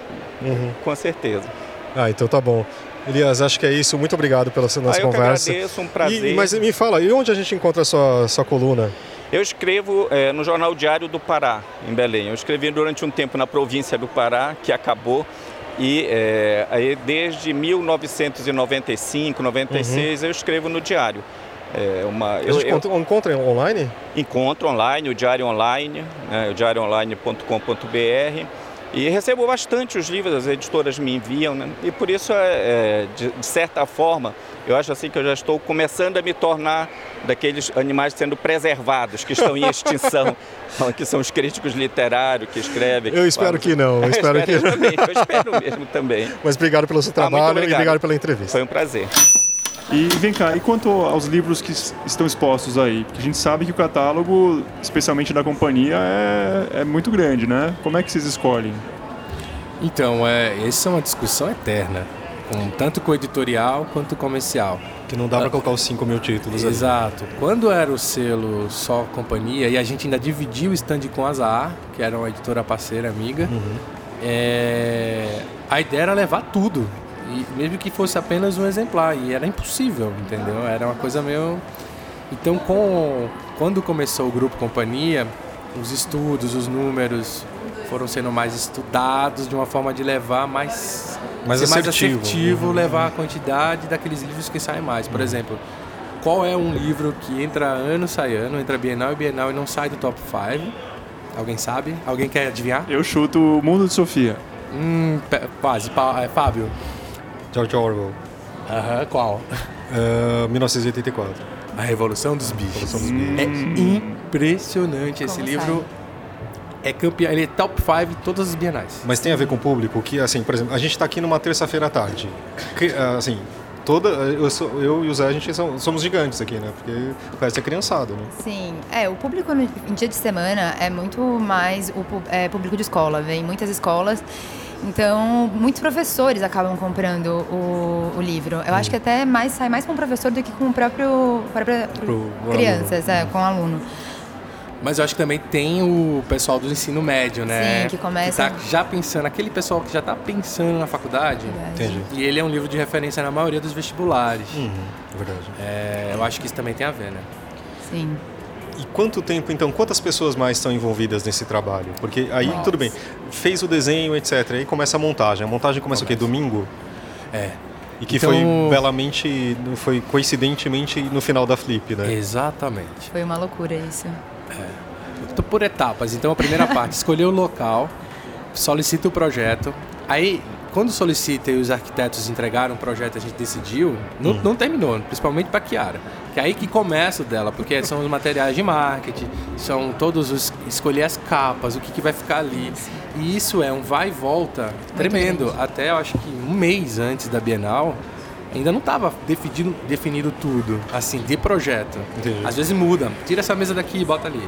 uhum. com certeza. Ah, então tá bom. Elias, acho que é isso. Muito obrigado pela nossa ah, eu conversa. Eu agradeço, um prazer. E, mas me fala, e onde a gente encontra a sua, sua coluna? Eu escrevo é, no Jornal Diário do Pará, em Belém. Eu escrevi durante um tempo na província do Pará, que acabou. E é, aí desde 1995, 96 uhum. eu escrevo no diário. É uma, eu, eu, encontra online? Encontro online, o diário online, né, o diarioonline.com.br. E recebo bastante os livros, as editoras me enviam, né? e por isso, é, é, de, de, certa forma, eu acho assim que eu já estou começando a me tornar daqueles animais sendo preservados, que estão em extinção, que são os críticos literários que escrevem. Eu espero que não, eu espero, eu espero que... também, eu espero mesmo também. Mas obrigado pelo seu ah, trabalho ah, obrigado. e obrigado pela entrevista. Foi um prazer. E vem cá, e quanto aos livros que estão expostos aí? Porque a gente sabe que o catálogo, especialmente da companhia, é, é muito grande, né? Como é que vocês escolhem? Então, é, essa é uma discussão eterna, com, tanto com o editorial quanto comercial. Que não dá para colocar os 5 mil títulos Exato. Ali. Quando era o selo só companhia, e a gente ainda dividia o stand com a Azar, que era uma editora parceira, amiga, uhum. é, a ideia era levar tudo. E mesmo que fosse apenas um exemplar. E era impossível, entendeu? Era uma coisa meio. Então, com, quando começou o grupo Companhia, os estudos, os números foram sendo mais estudados de uma forma de levar mais mais assertivo, mais assertivo uhum. levar a quantidade daqueles livros que saem mais. Por uhum. exemplo, qual é um livro que entra ano, sai ano, entra Bienal e Bienal e não sai do top 5? Alguém sabe? Alguém quer adivinhar? Eu chuto o Mundo de Sofia. Hum, quase. É, Fábio. George Orwell. Aham, qual? Uh, 1984. A Revolução dos Bichos. Revolução dos Bichos. É impressionante esse livro. É campeão, ele é top 5 todas as bienais. Mas tem a ver com o público que, assim, por exemplo, a gente está aqui numa terça-feira à tarde. Que, ah, assim, toda eu, sou, eu e o Zé a gente são, somos gigantes aqui, né? Porque o resto é criançado, né? Sim, é o público no, em dia de semana é muito mais o é, público de escola, vem muitas escolas então, muitos professores acabam comprando o, o livro. Eu hum. acho que até mais sai mais com o professor do que com o próprio, próprio Pro, crianças, é, com o aluno. Mas eu acho que também tem o pessoal do ensino médio, né? Sim, que começa. Que tá já pensando, aquele pessoal que já está pensando na faculdade. Entendi. E ele é um livro de referência na maioria dos vestibulares. Uhum, verdade. É, eu acho que isso também tem a ver, né? Sim. E quanto tempo, então, quantas pessoas mais estão envolvidas nesse trabalho? Porque aí, Nossa. tudo bem, fez o desenho, etc. Aí começa a montagem. A montagem começa, começa. o quê? Domingo? É. E que então... foi belamente, foi coincidentemente no final da Flip, né? Exatamente. Foi uma loucura isso. É. Por etapas. Então, a primeira parte, escolher o local, solicita o projeto. Aí, quando solicita e os arquitetos entregaram o projeto, a gente decidiu, não, hum. não terminou, principalmente para Kiara. Que é aí que começa o dela, porque são os materiais de marketing, são todos os escolher as capas, o que, que vai ficar ali. E isso é um vai e volta tremendo. Até eu acho que um mês antes da Bienal, ainda não estava definido, definido tudo, assim, de projeto. Entendi. Às vezes muda, tira essa mesa daqui e bota ali.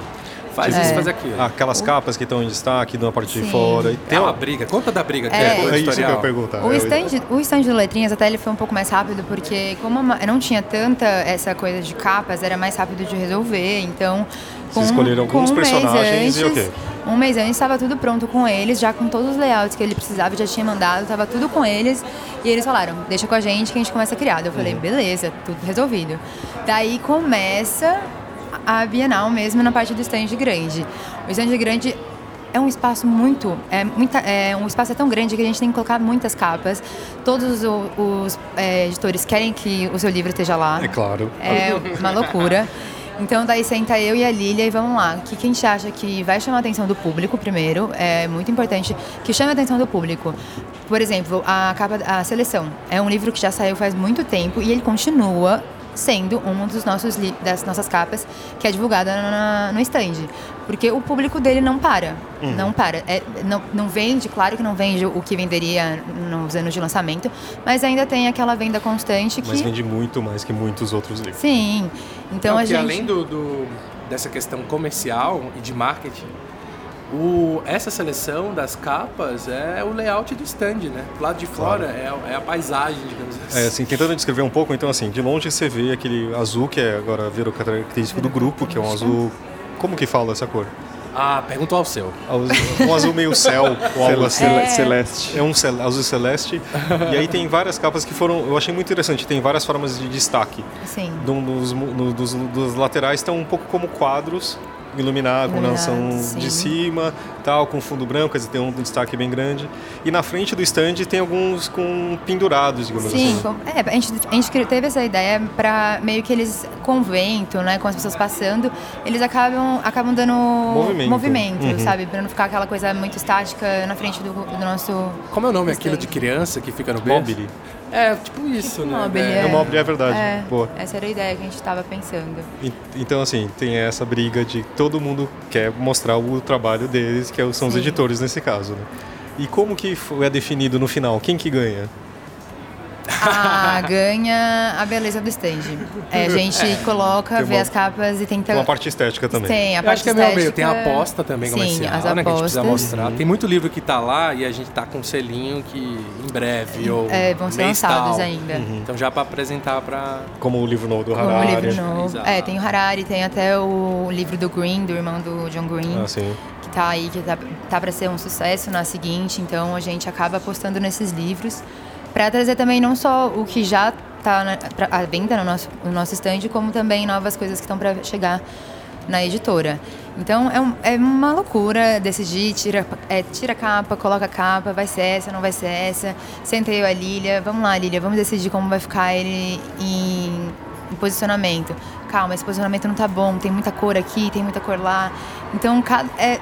Faz é. isso, faz aquilo. Aquelas capas que estão em destaque na parte Sim. de fora. E tem uma briga. Conta da briga que é, é, é isso que eu perguntar. O stand, o stand do Letrinhas até ele foi um pouco mais rápido, porque como não tinha tanta essa coisa de capas, era mais rápido de resolver. Então, com, Vocês escolheram alguns um personagens antes, e o quê? Um mês antes estava tudo pronto com eles, já com todos os layouts que ele precisava, já tinha mandado, estava tudo com eles. E eles falaram, deixa com a gente que a gente começa a criar. Eu falei, uhum. beleza, tudo resolvido. Daí começa a Bienal mesmo na parte do stand grande. O stand grande é um espaço muito é, muita, é um espaço é tão grande que a gente tem que colocar muitas capas todos os, os é, editores querem que o seu livro esteja lá é claro é uma loucura então daí senta eu e a Lilia e vamos lá. O que, que a gente acha que vai chamar a atenção do público primeiro? É muito importante que chame a atenção do público. Por exemplo, a capa, a seleção é um livro que já saiu faz muito tempo e ele continua sendo um dos nossos das nossas capas que é divulgada na, no stand. Porque o público dele não para. Uhum. Não para. É, não, não vende, claro que não vende o que venderia nos anos de lançamento, mas ainda tem aquela venda constante que. Mas vende muito mais que muitos outros livros. Sim. Então não, a gente. além do, do, dessa questão comercial e de marketing, o, essa seleção das capas é o layout do stand, né? Do lado de fora claro. é, é, a paisagem, digamos assim. É, assim, tentando descrever um pouco, então assim, de longe você vê aquele azul que é agora virou característico do grupo, que é um azul... Como que fala essa cor? Ah, perguntou ao seu. Um azul meio céu, ou algo assim. É. Celeste. É um cel azul celeste. e aí tem várias capas que foram. Eu achei muito interessante, tem várias formas de destaque. Sim. Dos, dos, dos, dos laterais estão um pouco como quadros iluminar com iluminação de cima, tal, com fundo branco, quer dizer, tem um destaque bem grande. E na frente do stand tem alguns com pendurados, digamos Sim, assim. é, a gente, a gente teve essa ideia para meio que eles convento, né, com as pessoas passando, eles acabam acabam dando movimento, movimento uhum. sabe, para não ficar aquela coisa muito estática na frente do, do nosso Como é o nome stand. aquilo de criança que fica no berço? É, tipo isso, tipo né? Mobile, é, é. mobile é verdade. É, essa era a ideia que a gente estava pensando. E, então, assim, tem essa briga de todo mundo quer mostrar o trabalho deles, que são Sim. os editores nesse caso, né? E como que é definido no final? Quem que ganha? Ah, ganha a beleza do stand. É, a gente é, coloca, vê uma, as capas e tenta. Uma parte estética também. Tem, a Eu parte acho que é estética. meio meio. Tem a aposta também Sim, comercial, as né? Que a gente precisa apostas. mostrar. Tem muito livro que tá lá e a gente tá com um selinho que em breve ou É, vão ser lançados tal. ainda. Então já para apresentar para Como o livro novo do Como Harari. livro novo. Exato. É, tem o Harari, tem até o livro do Green, do irmão do John Green. Ah, sim. que tá aí, que tá, tá para ser um sucesso na seguinte, então a gente acaba apostando nesses livros para trazer também não só o que já tá na, pra, à venda no nosso, no nosso stand, como também novas coisas que estão para chegar na editora. Então é, um- é uma loucura decidir, tira, é, tira a capa, coloca a capa, vai ser essa, não vai ser essa. Senta eu a Lilia, vamos lá, Lilia, vamos decidir como vai ficar ele em, em posicionamento. Calma, esse posicionamento não tá bom, tem muita cor aqui, tem muita cor lá. Então é,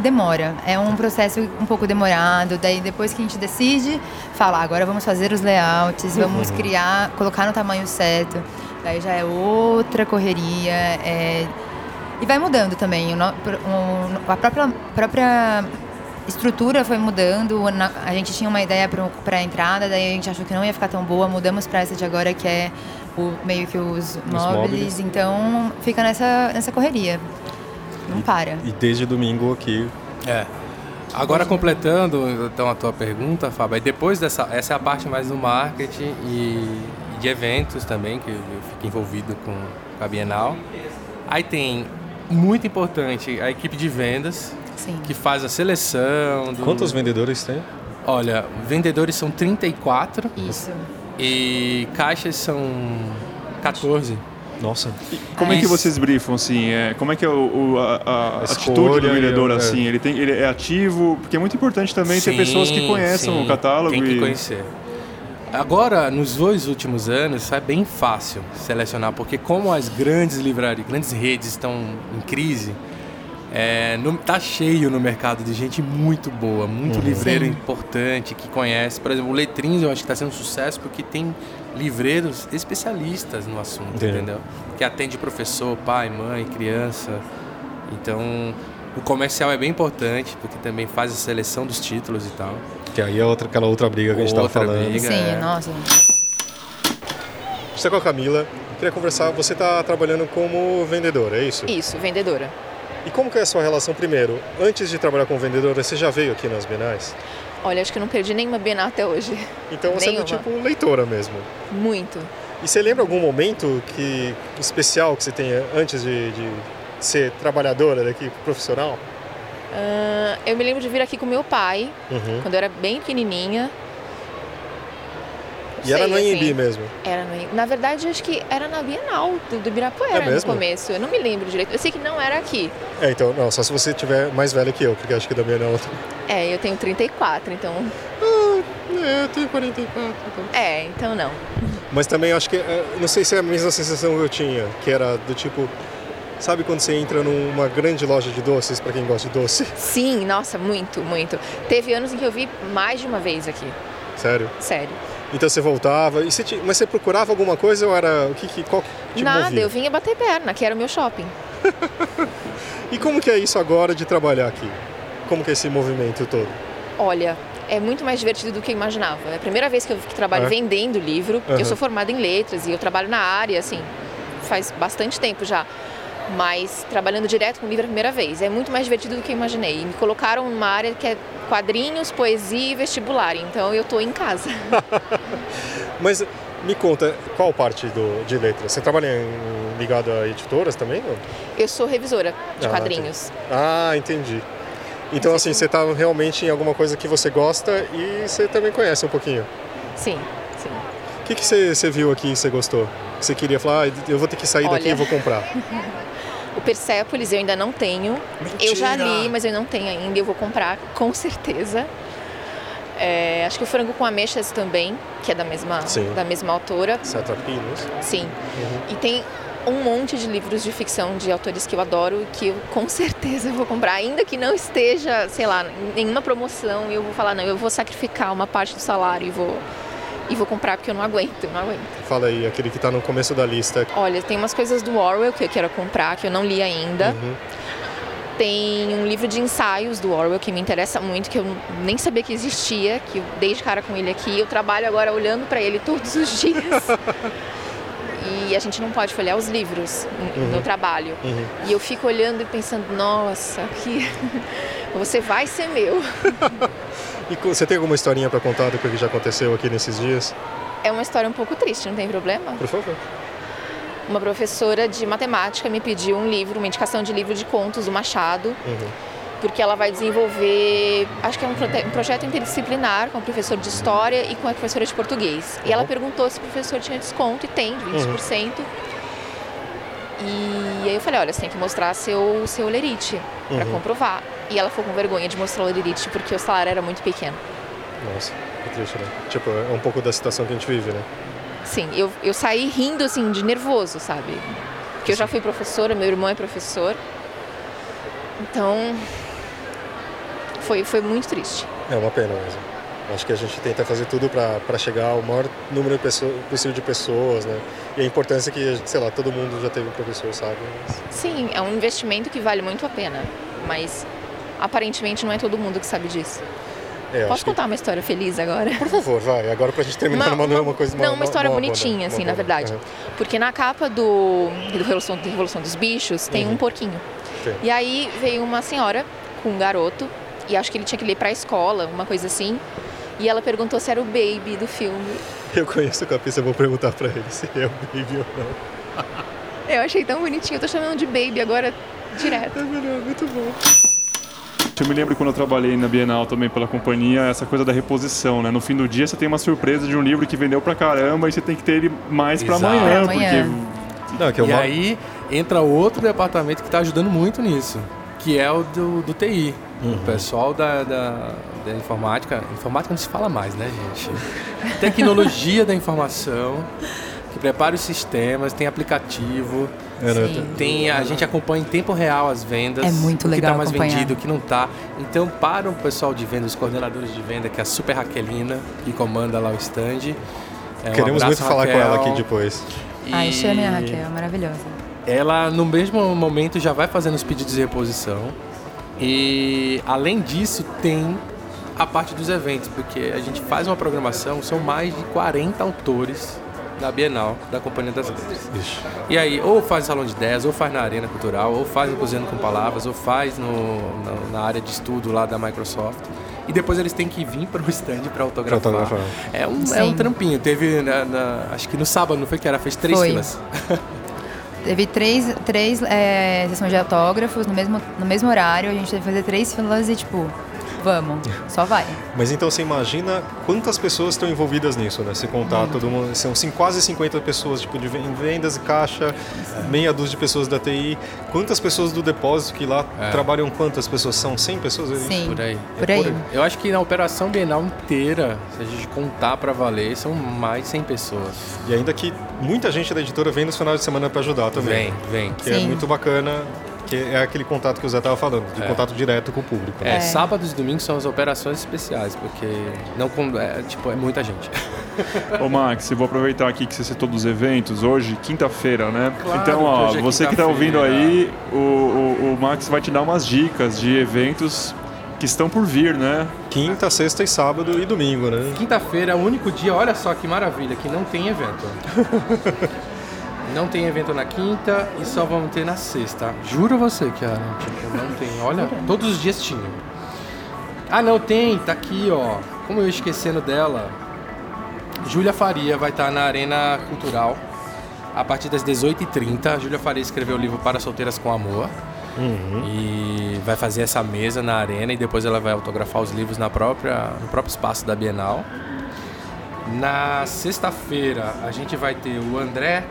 demora, é um processo um pouco demorado. Daí depois que a gente decide, fala, "Ah, agora vamos fazer os layouts, vamos criar, colocar no tamanho certo. Daí já é outra correria. é, e vai mudando também. A própria, própria estrutura foi mudando. A gente tinha uma ideia para a entrada, daí a gente achou que não ia ficar tão boa. Mudamos para essa de agora, que é o, meio que os móveis. móveis. Então fica nessa, nessa correria. Não para. E desde domingo aqui. É. Agora completando então a tua pergunta, Fábio, aí depois dessa, essa é a parte mais do marketing e, e de eventos também, que eu fico envolvido com a Bienal. Aí tem, muito importante, a equipe de vendas, Sim. que faz a seleção. Do... Quantos vendedores tem? Olha, vendedores são 34 Isso. e caixas são 14. Nossa. Como é que Isso. vocês briefam, assim? É, como é que é o, o- a, a A atitude do vendedor, e o- é. assim? Ele, tem, ele é ativo? Porque é muito importante também ter Sim, pessoas que conheçam sim, o catálogo. Tem que e... conhecer. Agora, nos dois últimos anos, é bem fácil selecionar, porque como as grandes livrarias, grandes redes estão em crise, é, não, tá cheio no mercado de gente muito boa, muito livreiro Sim. importante, que conhece. Por exemplo, o Letrins eu acho que está sendo um sucesso porque tem livreiros especialistas no assunto, entendeu? Que atende professor, pai, mãe, criança. Então, o comercial é bem importante, porque também faz a seleção dos títulos e tal. Que aí é outra, aquela outra briga que a gente tava Outra falando. briga. Sim, é. nossa. Você é com a Camila. Queria conversar, você está trabalhando como vendedora, é isso? Isso, vendedora. E como que é a sua relação primeiro? Antes de trabalhar como vendedora, você já veio aqui nas Bienais? Olha, acho que eu não perdi nenhuma Bienal até hoje. Então você é do Nenhuma. tipo leitora mesmo. Muito. E você lembra algum momento que especial que você tenha antes de, de ser trabalhadora daqui, profissional? Ah, eu me lembro de vir aqui com meu pai, Uhum. quando eu era bem pequenininha. E era Sei, no IMB assim, mesmo. Era no, na verdade, acho que era na Bienal do, do É Ibirapuera no mesmo? começo. Eu não me lembro direito. Eu sei que não era aqui. É, então, não, só se você tiver mais velho que eu, porque acho que da Bienal... É, eu tenho 34, então. É, eu tenho 44, então... É, então não. Mas também acho que, é, não sei se é a mesma sensação que eu tinha, que era do tipo, sabe quando você entra numa grande loja de doces, pra quem gosta de doce? Sim, nossa, muito, muito. Teve anos em que eu vi mais de uma vez aqui. Sério. Sério. Então você voltava, e você ti- mas você procurava alguma coisa ou era, o que, que qual que Nada, movia? eu vinha bater perna, que era o meu shopping. E como que é isso agora de trabalhar aqui? Como que é esse movimento todo? Olha, é muito mais divertido do que eu imaginava. É a primeira vez que eu trabalho É? vendendo livro. Aham. Eu sou formada em letras e eu trabalho na área, assim, faz bastante tempo já. Mas trabalhando direto com livro a primeira vez. É muito mais divertido do que eu imaginei. Me colocaram numa área que é quadrinhos, poesia e vestibular. Então eu tô em casa. Mas me conta, qual parte do, de letras? Você trabalha em, ligado a editoras também? ou? Eu sou revisora de Ah, quadrinhos. Ah, entendi. Então assim, você está realmente em alguma coisa que você gosta e você também conhece um pouquinho. Sim, sim. O que, que você, você viu aqui e você gostou? Que você queria falar, ah, eu vou ter que sair daqui Olha. e vou comprar. O Persepolis eu ainda não tenho. Eu já Mentira! li, mas eu não tenho ainda. Eu vou comprar, com certeza. É, acho que o Frango com Ameixas também, que é da mesma, Sim. da mesma autora. Seta Pinos. Sim. E tem um monte de livros de ficção de autores que eu adoro que eu com certeza vou comprar. Ainda que não esteja, sei lá, nenhuma promoção, eu vou falar, não, eu vou sacrificar uma parte do salário e vou, e vou comprar porque eu não aguento, não aguento. Fala aí, aquele que está no começo da lista. Olha, tem umas coisas do Orwell que eu quero comprar, que eu não li ainda. Tem um livro de ensaios do Orwell que me interessa muito, que eu nem sabia que existia, que eu dei de cara com ele aqui. Eu trabalho agora olhando para ele todos os dias. E a gente não pode folhear os livros no uhum. meu trabalho. Uhum. E eu fico olhando e pensando, nossa, que você vai ser meu. e você tem alguma historinha para contar do que já aconteceu aqui nesses dias? É uma história um pouco triste, não tem problema? Por favor uma professora de matemática me pediu um livro, uma indicação de livro de contos do Machado, uhum. Porque ela vai desenvolver, acho que é um, projeto interdisciplinar com o professor de história e com a professora de português. E ela uhum. perguntou se o professor tinha desconto e tem, 20%. Uhum. E aí eu falei, olha, você tem que mostrar seu, seu lerite para uhum. comprovar. E ela ficou com vergonha de mostrar o lerite porque o salário era muito pequeno. Nossa, que triste, né? Tipo, é um pouco da situação que a gente vive, né? Sim, eu, eu saí rindo, assim, de nervoso, sabe? Porque eu já fui professora, meu irmão é professor. Então, foi, foi muito triste. É uma pena mesmo. Acho que a gente tenta fazer tudo para chegar ao maior número de possível de pessoas, né? E a importância que, sei lá, todo mundo já teve um professor, sabe? Mas... Sim, é um investimento que vale muito a pena, mas aparentemente não é todo mundo que sabe disso. É, Posso contar que... uma história feliz agora? Por favor, vai. Agora pra gente terminar uma, uma, uma coisa Não, uma, uma história bonitinha, assim, na verdade. Uhum. Porque na capa do, do Revolução, do Revolução dos Bichos tem uhum. um porquinho. Sim. E aí veio uma senhora com um garoto, e acho que ele tinha que ir pra escola, uma coisa assim. E ela perguntou se era o Baby do filme. Eu conheço o capítulo, eu vou perguntar pra ele se é o Baby ou não. eu achei tão bonitinho, eu tô chamando de Baby agora direto. É melhor, muito bom. Eu me lembro quando eu trabalhei na Bienal também pela companhia, essa coisa da reposição, né? No fim do dia você tem uma surpresa de um livro que vendeu pra caramba e você tem que ter ele mais para amanhã, amanhã, porque... Não, que é uma... E aí entra outro departamento que está ajudando muito nisso, que é o do, do TI. Uhum. O pessoal da, da, da, informática. Informática não se fala mais, né, gente? Tecnologia da informação, que prepara os sistemas, tem aplicativo. Tem, a gente acompanha em tempo real as vendas. É muito legal. O que está mais vendido, o que não está. Então, para o pessoal de venda, os coordenadores de venda, que é a Super Raquelina, que comanda lá o stand. É, um Queremos muito falar com ela aqui depois. E... Ai, chame a Raquel, maravilhosa. Ela, no mesmo momento, já vai fazendo os pedidos de reposição. E, além disso, tem a parte dos eventos, porque a gente faz uma programação, são mais de 40 autores da Bienal da Companhia das Letras. Ixi. E aí, ou faz no Salão de 10, ou faz na Arena Cultural, ou faz no Cozinhando com Palavras, ou faz no, no, na área de estudo lá da Microsoft. E depois eles têm que vir para o stand para autografar. autografar. É, um, é um trampinho. Teve, na, na, acho que no sábado, não foi que era? Fez três foi. filas. Teve três, três é, sessões de autógrafos no mesmo, no mesmo horário. A gente teve que fazer três filas e, tipo, Vamos, só vai. Mas então você imagina quantas pessoas estão envolvidas nisso, né? Se contar todo mundo, são assim, quase 50 pessoas tipo de vendas e caixa, meia dúzia de pessoas da TI. Quantas pessoas do depósito que lá é. trabalham quantas pessoas são? 100 pessoas? É Sim, por aí. Por aí. Eu acho que na operação Bienal inteira, se a gente contar para valer, são mais de 100 pessoas. E ainda que muita gente da editora vem nos finais de semana para ajudar também. Vem, vem. Que é Sim. é muito bacana que é aquele contato que o Zé estava falando, de é. contato direto com o público. É, é, sábados e domingos são as operações especiais, porque não é, tipo, é muita gente. Ô Max, eu vou aproveitar aqui que você citou dos eventos, hoje, quinta-feira, né? Claro, então, ó, é você que está ouvindo aí, o, o, o Max vai te dar umas dicas de eventos que estão por vir, né? Quinta, sexta e sábado e domingo, né? Quinta-feira é o único dia, olha só que maravilha, que não tem evento. Não tem evento na quinta e só vamos ter na sexta. Juro você, Kiara. Tipo, não tem. Olha, todos os dias tinha. Ah, não, tem. Tá aqui, ó. Como eu esquecendo dela. Júlia Faria vai estar na Arena Cultural a partir das 18h30. Júlia Faria escreveu o livro Para Solteiras com Amor. Uhum. E vai fazer essa mesa na arena e depois ela vai autografar os livros na própria, no próprio espaço da Bienal. Na sexta-feira a gente vai ter o André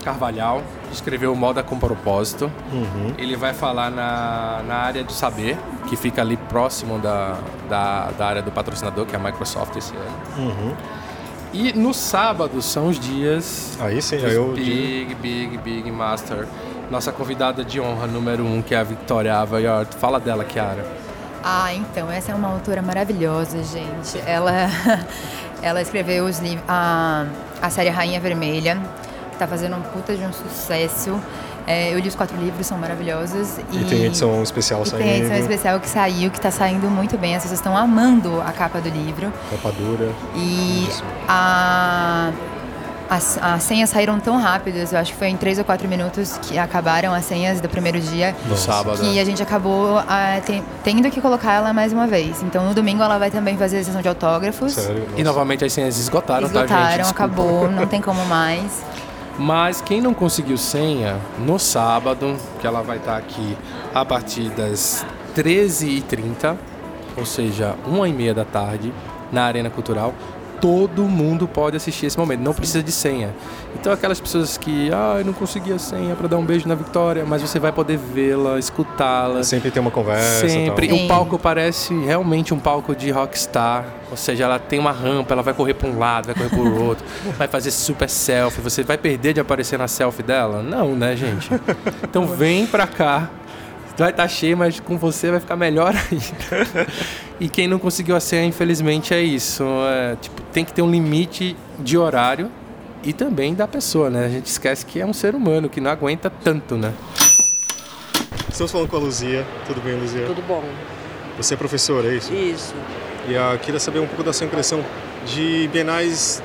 Carvalhal, escreveu Moda com Propósito. Uhum. Ele vai falar na, na área do saber, que fica ali próximo da, da, da área do patrocinador, que é a Microsoft esse ano. Uhum. E no sábado são os dias. Aí sim, aí eu. Big, Big, Big Master. Nossa convidada de honra número um, que é a Victoria Avayort. Fala dela, Kiara. Ah, então, essa é uma autora maravilhosa, gente. Ela, ela escreveu os livros, a, a série Rainha Vermelha, tá fazendo um puta de um sucesso. É, eu li os quatro livros, são maravilhosos. E, e tem edição especial e saindo. Tem edição especial que saiu, que está saindo muito bem. As pessoas estão amando a capa do livro. Capa dura. E a, as, as senhas saíram tão rápidas, eu acho que foi em três ou quatro minutos que acabaram as senhas do primeiro dia. No sábado. Que é. a gente acabou a, tem, tendo que colocar ela mais uma vez. Então no domingo ela vai também fazer a sessão de autógrafos. Sério? E novamente as senhas esgotaram, tá, gente? Esgotaram, Desculpa. acabou, não tem como mais. Mas quem não conseguiu senha, no sábado, que ela vai estar aqui a partir das 13h30, ou seja, 1h30 da tarde, na Arena Cultural, todo mundo pode assistir esse momento, não precisa de senha. Então aquelas pessoas que, ah, eu não consegui a senha para dar um beijo na Vitória, mas você vai poder vê-la, escutá-la. Sempre tem uma conversa. Sempre. O palco parece realmente um palco de rockstar. Ou seja, ela tem uma rampa, ela vai correr para um lado, vai correr para o outro, vai fazer super selfie. Você vai perder de aparecer na selfie dela? Não, né, gente? Então vem pra cá. Vai estar cheio, mas com você vai ficar melhor ainda. E quem não conseguiu a senha, infelizmente, é isso. É, tipo, tem que ter um limite de horário e também da pessoa, né? A gente esquece que é um ser humano que não aguenta tanto, né? Estamos falando com a Luzia. Tudo bem, Luzia? Tudo bom. Você é professora, é isso? Isso. E ah, queria saber um pouco da sua impressão de bienais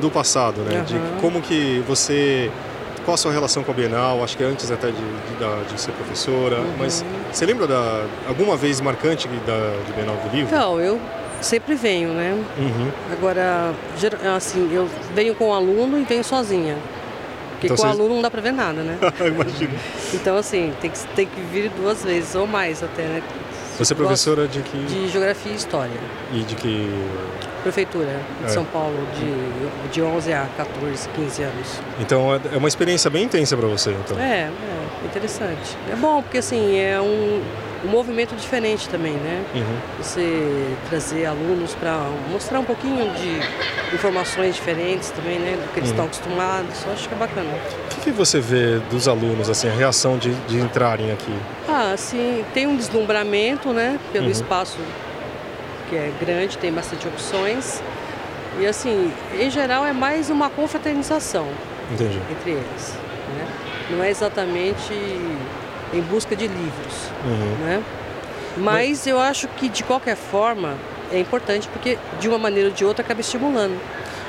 do passado, né? De Aham. como que você... Qual a sua relação com a Bienal? Acho que antes até de, de, de ser professora. Uhum. Mas você lembra da alguma vez marcante da de Bienal do Livro? Então, eu sempre venho, né? Uhum. Agora, assim, eu venho com o aluno e venho sozinha. Porque Então com o vocês- aluno não dá pra ver nada, né? Imagino. Então, assim, tem que, tem que vir duas vezes ou mais até, né? Você é professora de que... De Geografia e História. E de que... Prefeitura de É. São Paulo, de, de 11 a 14, 15 anos. Então é- é uma experiência bem intensa para você, então. É, é interessante. É bom, porque assim, é um, um movimento diferente também, né? Uhum. Você trazer alunos para mostrar um pouquinho de informações diferentes também, né? Do que eles Uhum. estão acostumados. Eu acho que é bacana. O que, que você vê dos alunos, assim, a reação de, de entrarem aqui? Ah, assim, tem um deslumbramento, né? Pelo Uhum. espaço que é grande, tem bastante opções. E assim, em geral é mais uma confraternização Entendi. entre eles. Né? Não é exatamente em busca de livros. Uhum. né? Mas eu acho que de qualquer forma é importante porque de uma maneira ou de outra acaba estimulando.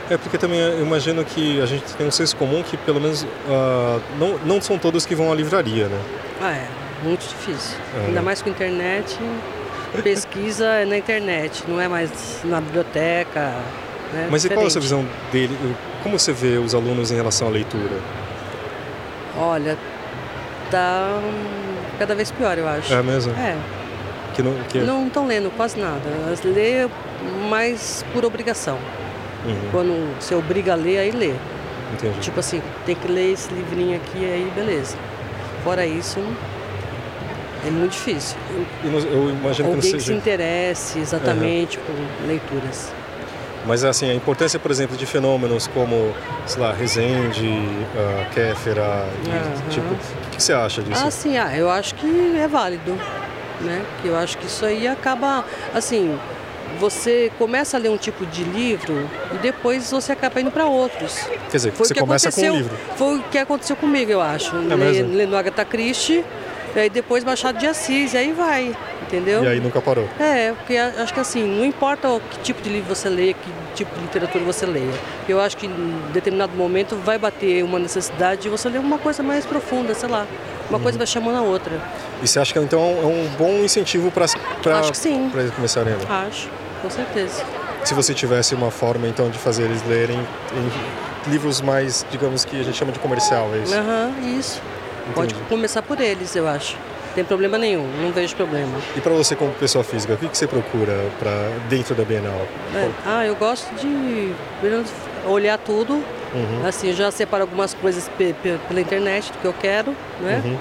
É porque também eu imagino que a gente tem um senso comum que pelo menos ah, não, não são todos que vão à livraria, né? Ah, é muito difícil. É. Ainda mais com internet, pesquisa é na internet, não é mais na biblioteca. Né? Mas e qual é a sua Diferente. visão dele? Como você vê os alunos em relação à leitura? Olha, tá cada vez pior, eu acho. É mesmo? É, Que não, que... não estão lendo quase nada. Elas lê mais por obrigação. Uhum, Quando você obriga a ler, aí lê. entendi. Tipo assim, tem que ler esse livrinho aqui, aí beleza. Fora isso, é muito difícil. Eu, eu imagino que não Alguém que se seja... interesse exatamente por leituras. Mas assim, a importância, por exemplo, de fenômenos como, sei lá, Rezende, uh, Kéfera, Aham. tipo, o que, que você acha disso? Ah, sim, ah, eu acho que é válido, né? Que eu acho que isso aí acaba, assim, você começa a ler um tipo de livro e depois você acaba indo para outros. Quer dizer, Foi você começa com um livro. Foi o que aconteceu comigo, eu acho. É? Lendo Agatha Christie, e aí depois Machado de Assis, e aí vai, entendeu? E aí nunca parou. É, porque acho que assim, não importa que tipo de livro você leia, que tipo de literatura você leia. Eu acho que em determinado momento vai bater uma necessidade de você ler uma coisa mais profunda, sei lá. Uma Uhum. coisa vai chamando a outra. E você acha que então é um bom incentivo para Acho que sim. eles começarem a ler? Acho, com certeza. Se você tivesse uma forma então de fazer eles lerem em livros mais, digamos que a gente chama de comercial, é isso? Aham, isso. Pode Entendi. começar por eles, eu acho. Tem problema nenhum, não vejo problema. E para você como pessoa física, o que, que você procura para dentro da Bienal? É, Ah, eu gosto de olhar tudo. Uhum. Assim, eu já separo algumas coisas pe- pe- pela internet do que eu quero, né? Uhum.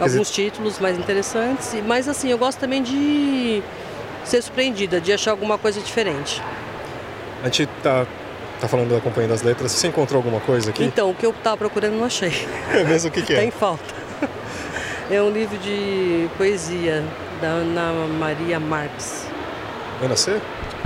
Alguns títulos mais interessantes. Mas assim, eu gosto também de ser surpreendida, de achar alguma coisa diferente. A gente tá, tá falando da Companhia das Letras, você encontrou alguma coisa aqui? Então, o que eu estava procurando não achei. É mesmo o que, que é? em falta. É um livro de poesia da Ana Maria Marques. Ana C?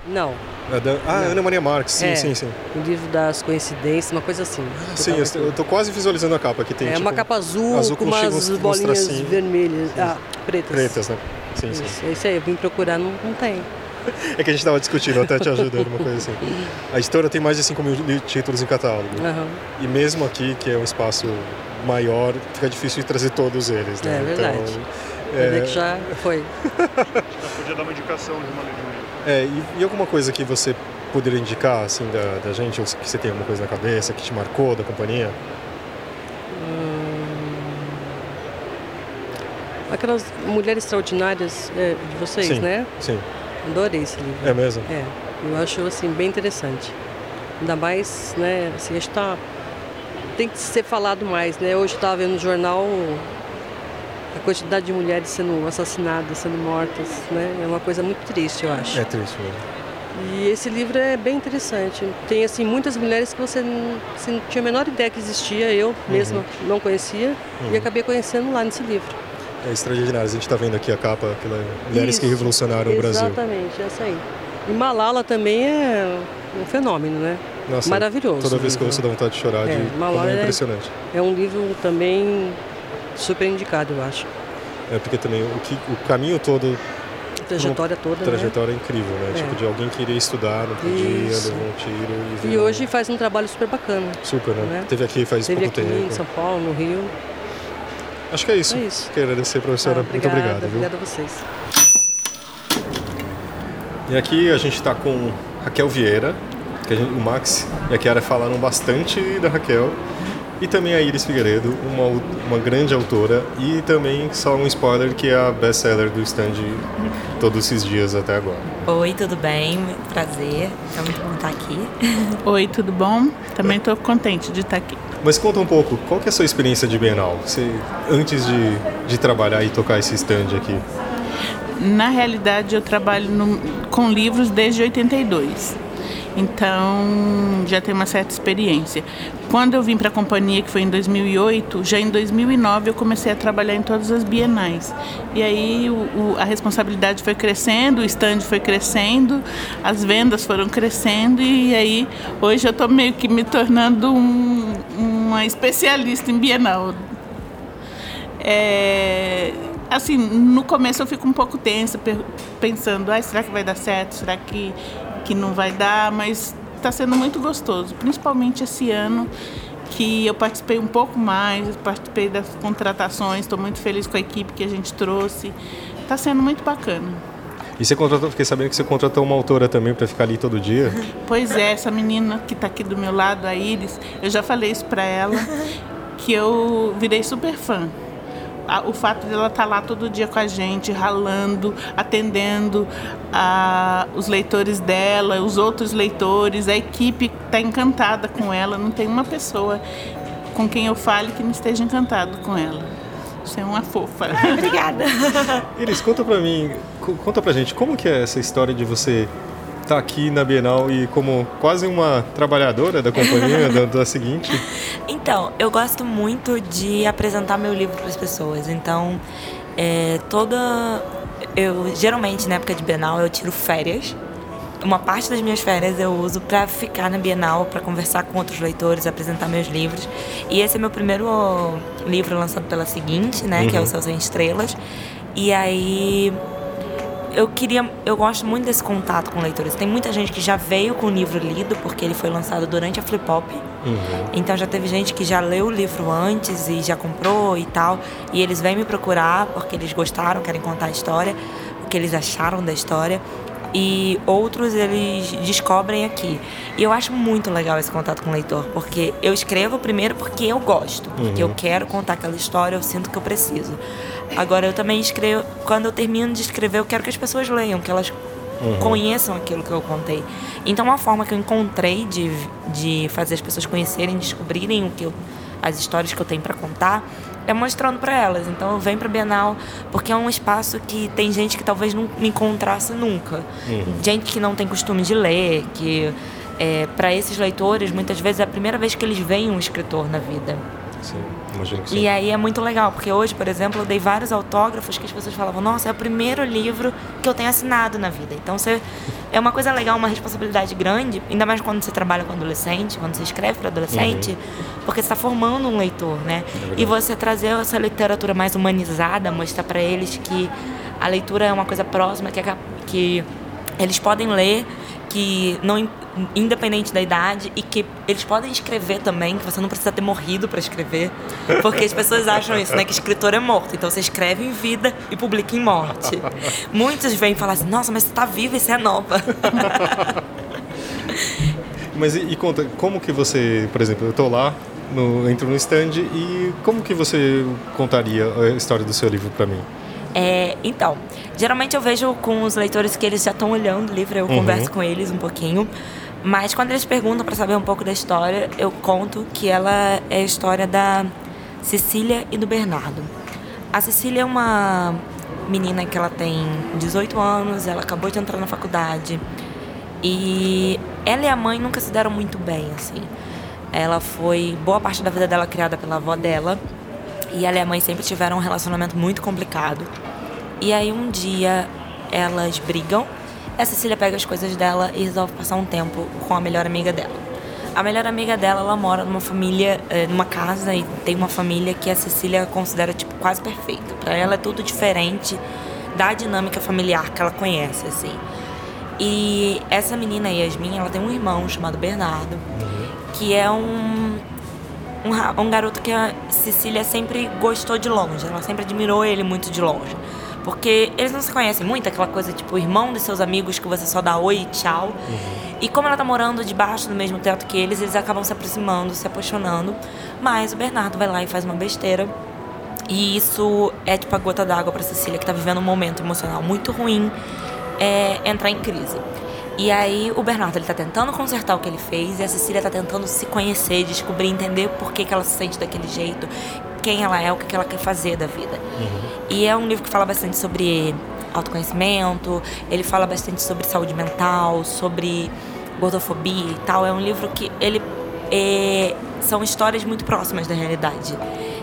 Não, É da, ah, Ana Maria Marques, sim, É. sim, sim. O livro das coincidências, uma coisa assim. Sim, tava eu, tô quase visualizando a capa que tem. É tipo, uma capa azul, azul com com umas uns- bolinhas tracinhos. vermelhas. Ah, pretas. pretas, né? Sim, sim. Isso, é isso aí, eu vim procurar, não, não tem. É que a gente tava discutindo, até te ajudando, uma coisa assim. A editora tem mais de 5 mil títulos em catálogo. Aham. E mesmo aqui, que é um espaço maior, fica difícil de trazer todos eles, né? É verdade. Então, Quer dizer é, que já foi. Podia dar uma indicação de uma leitura. é, e, e alguma coisa que você poderia indicar, assim, da, da gente, ou que você tem alguma coisa na cabeça, que te marcou da companhia? Aquelas mulheres extraordinárias é, de vocês, sim, né? sim. Adorei esse livro. É mesmo? É, eu acho assim bem interessante. Ainda mais, né, assim, acho que tá, tem que ser falado mais, né? Hoje eu estava vendo no jornal a quantidade de mulheres sendo assassinadas, sendo mortas, né? É uma coisa muito triste, eu acho. É triste mesmo. E esse livro é bem interessante. Tem assim muitas mulheres que você não, você não tinha a menor ideia que existia, eu mesma não conhecia e acabei conhecendo lá nesse livro. É extraordinário. A gente está vendo aqui a capa, aquela Mulheres que Revolucionaram o Brasil. Exatamente, essa aí. E Malala também é um fenômeno, né? Nossa, Maravilhoso. Toda vez que eu o ouço dá vontade de chorar, É, de Malala é é- impressionante. É um livro também super indicado, eu acho. É porque também o, que, o caminho todo, A trajetória toda, a trajetória é incrível, né? É. Tipo, de alguém que iria estudar, não podia, Isso. levou um tiro e né? E hoje faz um trabalho super bacana. Super, né? né? Teve aqui faz Teve pouco aqui tempo. em São Paulo, no Rio. Acho que é isso. É isso. Quero agradecer, professora. Ah, Muito obrigado. Obrigada a vocês. E aqui a gente está com Raquel Vieira, que gente- o Max e a Kiara falaram bastante da Raquel. E também a Iris Figueiredo, uma, uma grande autora. E também, só um spoiler, que é a best-seller do stand todos esses dias até agora. Oi, tudo bem? Prazer. É muito bom estar aqui. Oi, tudo bom? Também estou contente de estar aqui. Mas conta um pouco, qual que é a sua experiência de Bienal? Você, antes de, de trabalhar e tocar esse stand aqui? Na realidade, eu trabalho no- com livros desde 82. Então, já tenho uma certa experiência. Quando eu vim para a companhia, que foi em 2008, já em 2009 eu comecei a trabalhar em todas as bienais. E aí o- o- a responsabilidade foi crescendo, o stand foi crescendo, as vendas foram crescendo e aí hoje eu estou meio que me tornando um- uma especialista em bienal. É, assim, no começo eu fico um pouco tensa, pensando, ah, será que vai dar certo? Será que, que não vai dar? Mas está sendo muito gostoso, principalmente esse ano que eu participei um pouco mais, participei das contratações, estou muito feliz com a equipe que a gente trouxe. Está sendo muito bacana. E você contratou, fiquei sabendo que você contratou uma autora também para ficar ali todo dia. Pois é, essa menina que está aqui do meu lado, a Iris, eu já falei isso para ela, que eu virei super fã. A- O fato dela estar lá todo dia com a gente, ralando, atendendo a, os leitores dela, os outros leitores, a equipe está encantada com ela. Não tem uma pessoa com quem eu fale que não esteja encantado com ela. Você é uma fofa. Obrigada. Iris, conta pra mim, co- conta pra gente, como que é essa história de você estar aqui na Bienal e como quase uma trabalhadora da companhia da, da seguinte? Então, eu gosto muito de apresentar meu livro para as pessoas. Então, é, toda. Eu geralmente na época de Bienal eu tiro férias. Uma parte das minhas férias eu uso para ficar na Bienal, para conversar com outros leitores, apresentar meus livros. E esse é meu primeiro livro lançado pela seguinte, né, que é o Céu Sem Estrelas. E aí eu queria, eu gosto muito desse contato com leitores. Tem muita gente que já veio com o livro lido porque ele foi lançado durante a Flip Hop. Então já teve gente que já leu o livro antes e já comprou e tal, e eles vêm me procurar porque eles gostaram, querem contar a história, o que eles acharam da história. E outros eles descobrem aqui. E eu acho muito legal esse contato com o leitor, porque eu escrevo primeiro porque eu gosto, porque eu quero contar aquela história, eu sinto que eu preciso. Agora eu também escrevo, quando eu termino de escrever, eu quero que as pessoas leiam, que elas conheçam aquilo que eu contei. Então, uma forma que eu encontrei de, de fazer as pessoas conhecerem, descobrirem o que eu, as histórias que eu tenho para contar, é mostrando para elas. Então, eu venho para Bienal porque é um espaço que tem gente que talvez não me encontrasse nunca. Gente que não tem costume de ler, que é, para esses leitores, muitas vezes é a primeira vez que eles veem um escritor na vida. Sim, imagino que sim. E aí é muito legal, porque hoje, por exemplo, eu dei vários autógrafos que as pessoas falavam, nossa, é o primeiro livro que eu tenho assinado na vida. Então você é uma coisa legal, uma responsabilidade grande, ainda mais quando você trabalha com adolescente, quando você escreve para adolescente, uhum. porque você está formando um leitor, né? É e você trazer essa literatura mais humanizada, mostrar para eles que a leitura é uma coisa próxima, que, é, que eles podem ler, que não independente da idade e que eles podem escrever também, que você não precisa ter morrido para escrever, porque as pessoas acham isso, né, que escritor é morto, então você escreve em vida e publica em morte. Muitos vêm falar assim: "Nossa, mas você tá viva e você é nova". mas e, e, conta, como que você, por exemplo, eu tô lá, no, entro no stand e como que você contaria a história do seu livro para mim? É, então, geralmente eu vejo com os leitores que eles já estão olhando o livro, eu uhum. converso com eles um pouquinho. Mas quando eles perguntam para saber um pouco da história, eu conto que ela é a história da Cecília e do Bernardo. A Cecília é uma menina que ela tem 18 anos, ela acabou de entrar na faculdade. E ela e a mãe nunca se deram muito bem, assim. Ela foi boa parte da vida dela criada pela avó dela. E ela e a mãe sempre tiveram um relacionamento muito complicado. E aí um dia elas brigam. A Cecília pega as coisas dela e resolve passar um tempo com a melhor amiga dela. A melhor amiga dela, ela mora numa família, eh, numa casa e tem uma família que a Cecília considera tipo quase perfeita. Para ela é tudo diferente da dinâmica familiar que ela conhece, assim. E essa menina Yasmin, ela tem um irmão chamado Bernardo, que é um, um, um garoto que a Cecília sempre gostou de longe, ela sempre admirou ele muito de longe. Porque eles não se conhecem muito, aquela coisa tipo irmão dos seus amigos que você só dá oi e tchau. Uhum. E como ela tá morando debaixo do mesmo teto que eles, eles acabam se aproximando, se apaixonando. Mas o Bernardo vai lá e faz uma besteira. E isso é tipo a gota d'água para Cecília, que tá vivendo um momento emocional muito ruim, é, entrar em crise. E aí o Bernardo ele tá tentando consertar o que ele fez e a Cecília tá tentando se conhecer, descobrir, entender por que, que ela se sente daquele jeito, quem ela é, o que ela quer fazer da vida. Uhum. E é um livro que fala bastante sobre autoconhecimento, ele fala bastante sobre saúde mental, sobre gordofobia e tal. É um livro que ele é, são histórias muito próximas da realidade.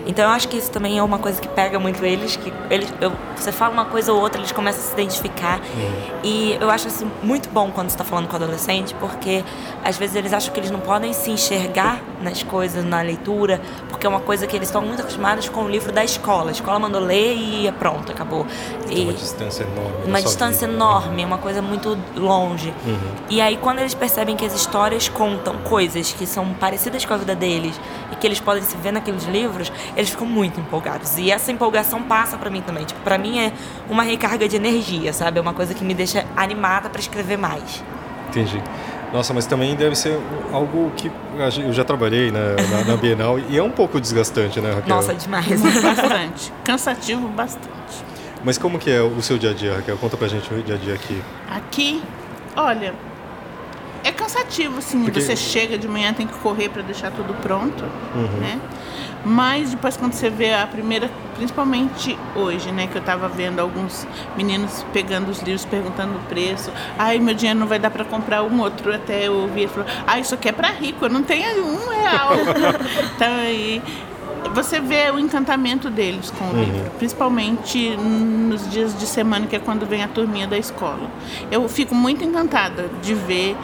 Então eu acho que isso também é uma coisa que pega muito eles, que eles, eu, você fala uma coisa ou outra, eles começam a se identificar. Uhum. E eu acho isso muito bom quando você está falando com adolescente, porque às vezes eles acham que eles não podem se enxergar nas coisas, na leitura, porque é uma coisa que eles estão muito acostumados com o livro da escola. A escola mandou ler e é pronto, acabou. E uma distância enorme. Uma distância vida. enorme, uma coisa muito longe. Uhum. E aí quando eles percebem que as histórias contam coisas que são parecidas com a vida deles e que eles podem se ver naqueles livros, eles ficam muito empolgados. E essa empolgação passa para mim também. Tipo, para mim é uma recarga de energia, sabe? É uma coisa que me deixa animada para escrever mais. Entendi. Nossa, mas também deve ser algo que eu já trabalhei na, na, na Bienal e é um pouco desgastante, né, Raquel? Nossa, demais. bastante. Cansativo bastante. Mas como que é o seu dia a dia, Raquel? Conta pra gente o dia a dia aqui. Aqui, olha, é cansativo, assim. Porque... Você chega de manhã, tem que correr para deixar tudo pronto, uhum. né? Mas depois quando você vê a primeira, principalmente hoje, né, que eu estava vendo alguns meninos pegando os livros, perguntando o preço. Ai, meu dinheiro não vai dar para comprar um outro. Até eu ouvi ele falou, ah, isso aqui é para rico, eu não tenho um real. então aí você vê o encantamento deles com o uhum. livro, principalmente nos dias de semana, que é quando vem a turminha da escola. Eu fico muito encantada de ver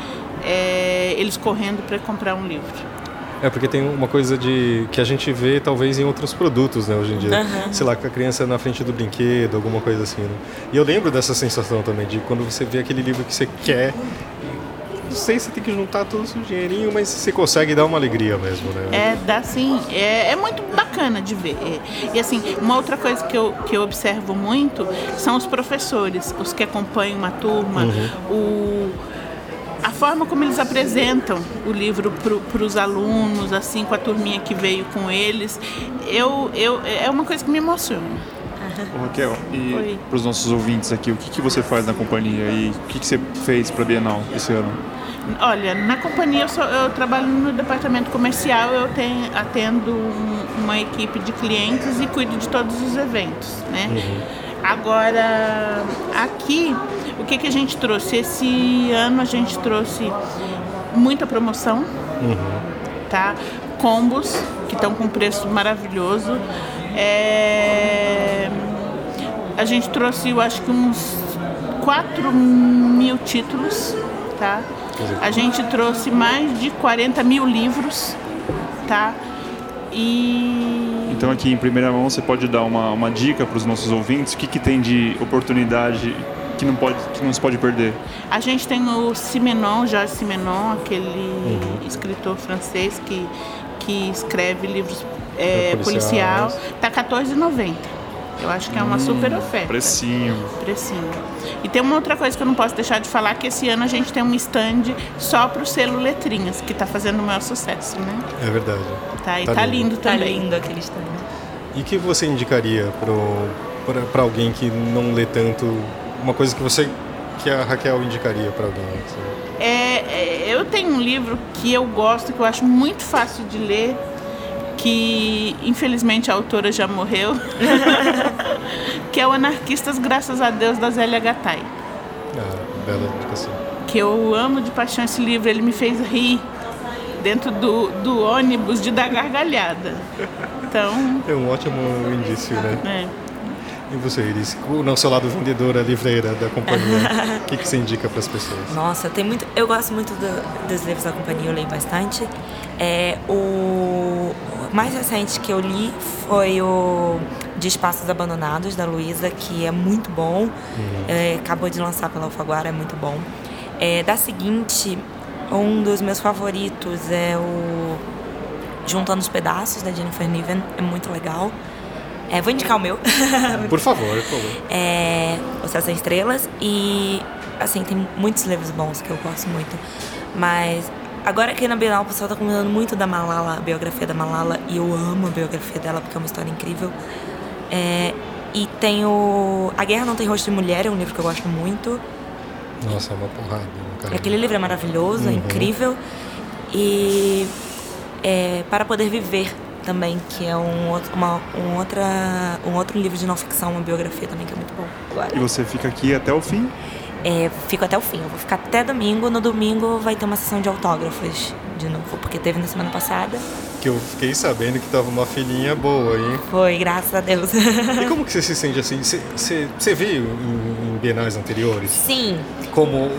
é, eles correndo para comprar um livro. É, porque tem uma coisa de que a gente vê talvez em outros produtos, né, hoje em dia. Uhum. Sei lá, com a criança na frente do brinquedo, alguma coisa assim, né? E eu lembro dessa sensação também, de quando você vê aquele livro que você quer. Não sei se tem que juntar todo o seu dinheirinho, mas você consegue dar uma alegria mesmo, né? É, dá sim. É, é muito bacana de ver. E assim, uma outra coisa que eu, que eu observo muito são os professores, os que acompanham uma turma, uhum. o a forma como eles apresentam o livro para os alunos, assim, com a turminha que veio com eles, eu, eu, é uma coisa que me emociona. Ô, Raquel, e para os nossos ouvintes aqui, o que, que você faz na companhia e o que, que você fez para a Bienal esse ano? Olha, na companhia eu, sou, eu, trabalho no departamento comercial, eu tenho, atendo um, uma equipe de clientes e cuido de todos os eventos, né? Uhum. Agora, aqui, o que, que a gente trouxe? Esse ano a gente trouxe muita promoção. Uhum. tá? Combos, que estão com preço maravilhoso. É... A gente trouxe, eu acho que uns 4 mil títulos, tá? A gente trouxe mais de 40 mil livros, tá? E... Então aqui em primeira mão você pode dar uma, uma dica para os nossos ouvintes, o que, que tem de oportunidade que não, pode, que não se pode perder? A gente tem o Simenon, Jorge Simenon, aquele uhum. escritor francês que, que escreve livros é, policial. Está R$14,90. Eu acho que é uma hum, super oferta. Precinho. Precinho. E tem uma outra coisa que eu não posso deixar de falar, que esse ano a gente tem um stand só para o selo Letrinhas, que está fazendo o maior sucesso, né? É verdade. Tá, e tá, tá lindo. lindo tá também. Tá lindo aquele stand. E que você indicaria para alguém que não lê tanto, uma coisa que você que a Raquel indicaria para alguém? É, é, eu tenho um livro que eu gosto, que eu acho muito fácil de ler, que infelizmente a autora já morreu, que é o Anarquistas Graças a Deus da Zélia Gattai. Ah, bela indicação. Que eu amo de paixão esse livro, ele me fez rir dentro do, do ônibus de dar gargalhada. Então. É um ótimo indício, né? É. E você, Iris, no seu lado vendedora, livreira da companhia, o que, que você indica para as pessoas? Nossa, tem muito. Eu gosto muito do, dos livros da companhia, eu leio bastante. É, o mais recente que eu li foi o De Espaços Abandonados, da Luísa, que é muito bom. Uhum. É, acabou de lançar pela Alfaguara, é muito bom. É, da seguinte, um dos meus favoritos é o Juntando os Pedaços, da Jennifer Niven, é muito legal. É, vou indicar o meu. Por favor, por favor. É, o Céu Sem Estrelas. E, assim, tem muitos livros bons que eu gosto muito. Mas agora aqui na Bienal o pessoal tá comentando muito da Malala, a biografia da Malala. E eu amo a biografia dela porque é uma história incrível. É, e tem o A Guerra Não Tem Rosto de Mulher, é um livro que eu gosto muito. Nossa, é uma porrada. Caramba. Aquele livro é maravilhoso, é uhum. é incrível. E é, Para Poder Viver, também, que é um, outro, uma, um, outra, um outro livro de não ficção, uma biografia também que é muito bom. Agora. E você fica aqui até o fim? É, fico até o fim. Eu vou ficar até domingo. No domingo vai ter uma sessão de autógrafos de novo, porque teve na semana passada. Que eu fiquei sabendo que tava uma filhinha boa, hein? Foi, graças a Deus. e como que você se sente assim? Você, você, você viu em, em bienais anteriores? Sim. Como,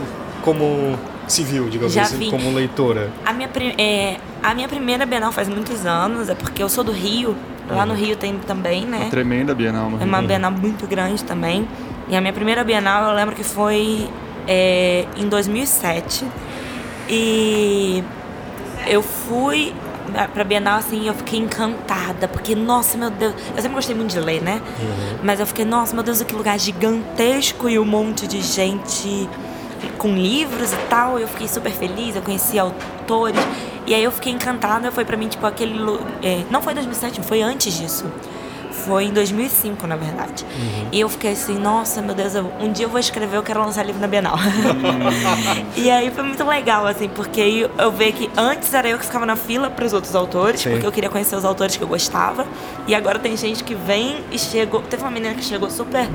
como civil, digamos Já assim, vi. como leitora? A minha, é, a minha primeira Bienal faz muitos anos, é porque eu sou do Rio. Lá no uhum. Rio tem também, né? Uma tremenda Bienal no Rio. É uma Bienal muito grande também. E a minha primeira Bienal eu lembro que foi é, em 2007. E eu fui pra Bienal, assim, eu fiquei encantada, porque, nossa, meu Deus, eu sempre gostei muito de ler, né? Uhum. Mas eu fiquei, nossa, meu Deus, que lugar gigantesco e um monte de gente com livros e tal. Eu fiquei super feliz, eu conheci autores. E aí eu fiquei encantada, foi para mim tipo aquele. É, não foi 2007, foi antes disso. Foi em 2005, na verdade. Uhum. E eu fiquei assim, nossa, meu Deus, eu, um dia eu vou escrever, eu quero lançar livro na Bienal. Uhum. e aí foi muito legal, assim, porque eu, eu vi que antes era eu que ficava na fila para os outros autores, Sim. porque eu queria conhecer os autores que eu gostava. E agora tem gente que vem e chegou. Teve uma menina que chegou super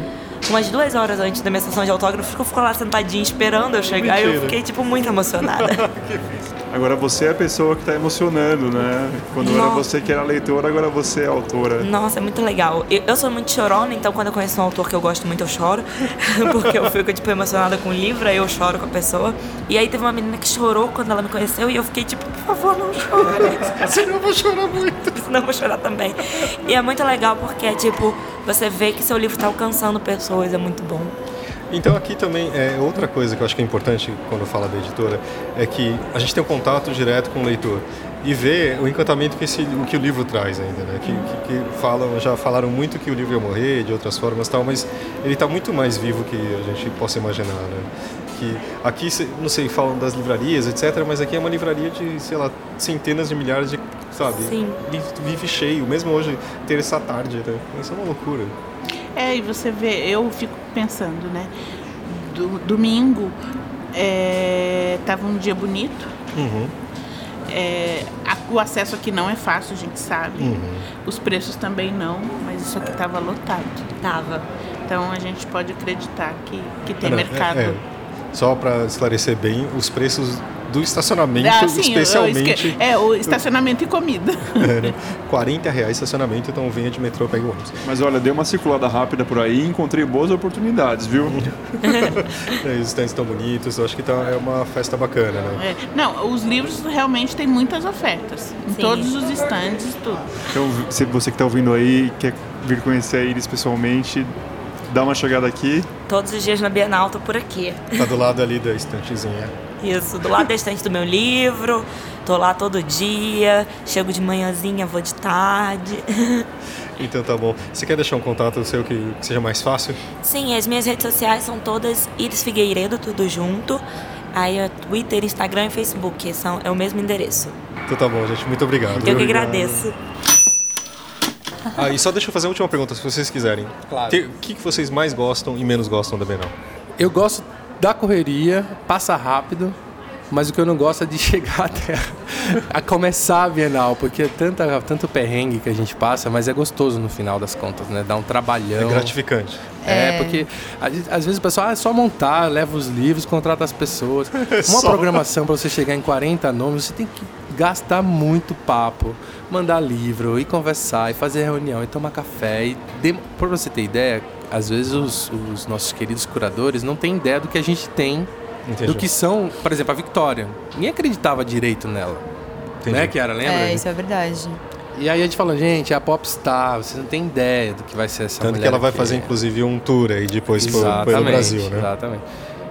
umas duas horas antes da minha sessão de autógrafos, que eu ficou lá sentadinha esperando eu chegar. Mentira. E eu fiquei, tipo, muito emocionada. Agora você é a pessoa que está emocionando, né? Quando Nossa. era você que era leitora, agora você é autora. Nossa, é muito legal. Eu, eu, sou muito chorona, então quando eu conheço um autor que eu gosto muito, eu choro. porque eu fico, tipo, emocionada com o livro, aí eu choro com a pessoa. E aí teve uma menina que chorou quando ela me conheceu e eu fiquei, tipo, por favor, não chore. Senão eu vou chorar muito. Senão eu vou chorar também. E é muito legal porque, tipo, você vê que seu livro está alcançando pessoas, é muito bom. Então aqui também é outra coisa que eu acho que é importante quando fala da editora é que a gente tem um contato direto com o leitor e ver o encantamento que, esse, o que o livro traz ainda, né? Que, que, que, falam, já falaram muito que o livro ia morrer de outras formas tal, mas ele está muito mais vivo que a gente possa imaginar, né? Que aqui, não sei, falam das livrarias, etc, mas aqui é uma livraria de, sei lá, centenas de milhares de, sabe? Sim. Vive cheio, mesmo hoje ter essa tarde, né? Isso é uma loucura. É, e você vê, eu fico pensando, né? Do, domingo é, tava um dia bonito. Uhum. É, a, o acesso aqui não é fácil, a gente sabe. Uhum. Os preços também não, mas isso aqui tava lotado. Tava. Então a gente pode acreditar que, que tem não, mercado. É, é. Só para esclarecer bem, os preços do estacionamento, ah, sim, especialmente. É, o estacionamento e comida. É, né? 40 reais estacionamento, então venha de metrô, pegue o ônibus. Mas olha, dei uma circulada rápida por aí e encontrei boas oportunidades, viu? é, os stands estão bonitos, acho que tá, é uma festa bacana, né? É. Não, os livros realmente têm muitas ofertas. Em sim. todos os stands, tudo. Então, se você que está ouvindo aí quer vir conhecer a Iris pessoalmente, dá uma chegada aqui. Todos os dias na Bienal, tô por aqui. Tá do lado ali da estantezinha. Isso, do lado da estante do meu livro. Tô lá todo dia, chego de manhãzinha, vou de tarde. Então tá bom. Você quer deixar um contato seu que, que seja mais fácil? Sim, as minhas redes sociais são todas Iris Figueiredo, tudo junto. Aí é Twitter, Instagram e Facebook, são, é o mesmo endereço. Então tá bom, gente. Muito obrigado. Eu que agradeço. Ah, e só deixa eu fazer uma última pergunta, se vocês quiserem. Claro. O que, que vocês mais gostam e menos gostam da Bienal? Eu gosto da correria, passa rápido, mas o que eu não gosto é de chegar até a começar a Bienal, porque é tanta, tanto perrengue que a gente passa, mas é gostoso no final das contas, né? Dá um trabalhão. É gratificante. É, é. porque às vezes o pessoal ah, é só montar, leva os livros, contrata as pessoas. Uma programação para você chegar em 40 nomes, você tem que gastar muito papo, mandar livro, e conversar, e fazer reunião, e tomar café. E você ter ideia, às vezes os, os, nossos queridos curadores não têm ideia do que a gente tem, Entendi. do que são, por exemplo, a Victoria. Ninguém acreditava direito nela. Entendi. Né, Kiara? Lembra? É, isso é verdade. E aí a gente falou, gente, é a popstar, você não tem ideia do que vai ser essa Tanto mulher. que ela vai fazer, inclusive, um tour aí depois pelo Brasil, né? Exatamente.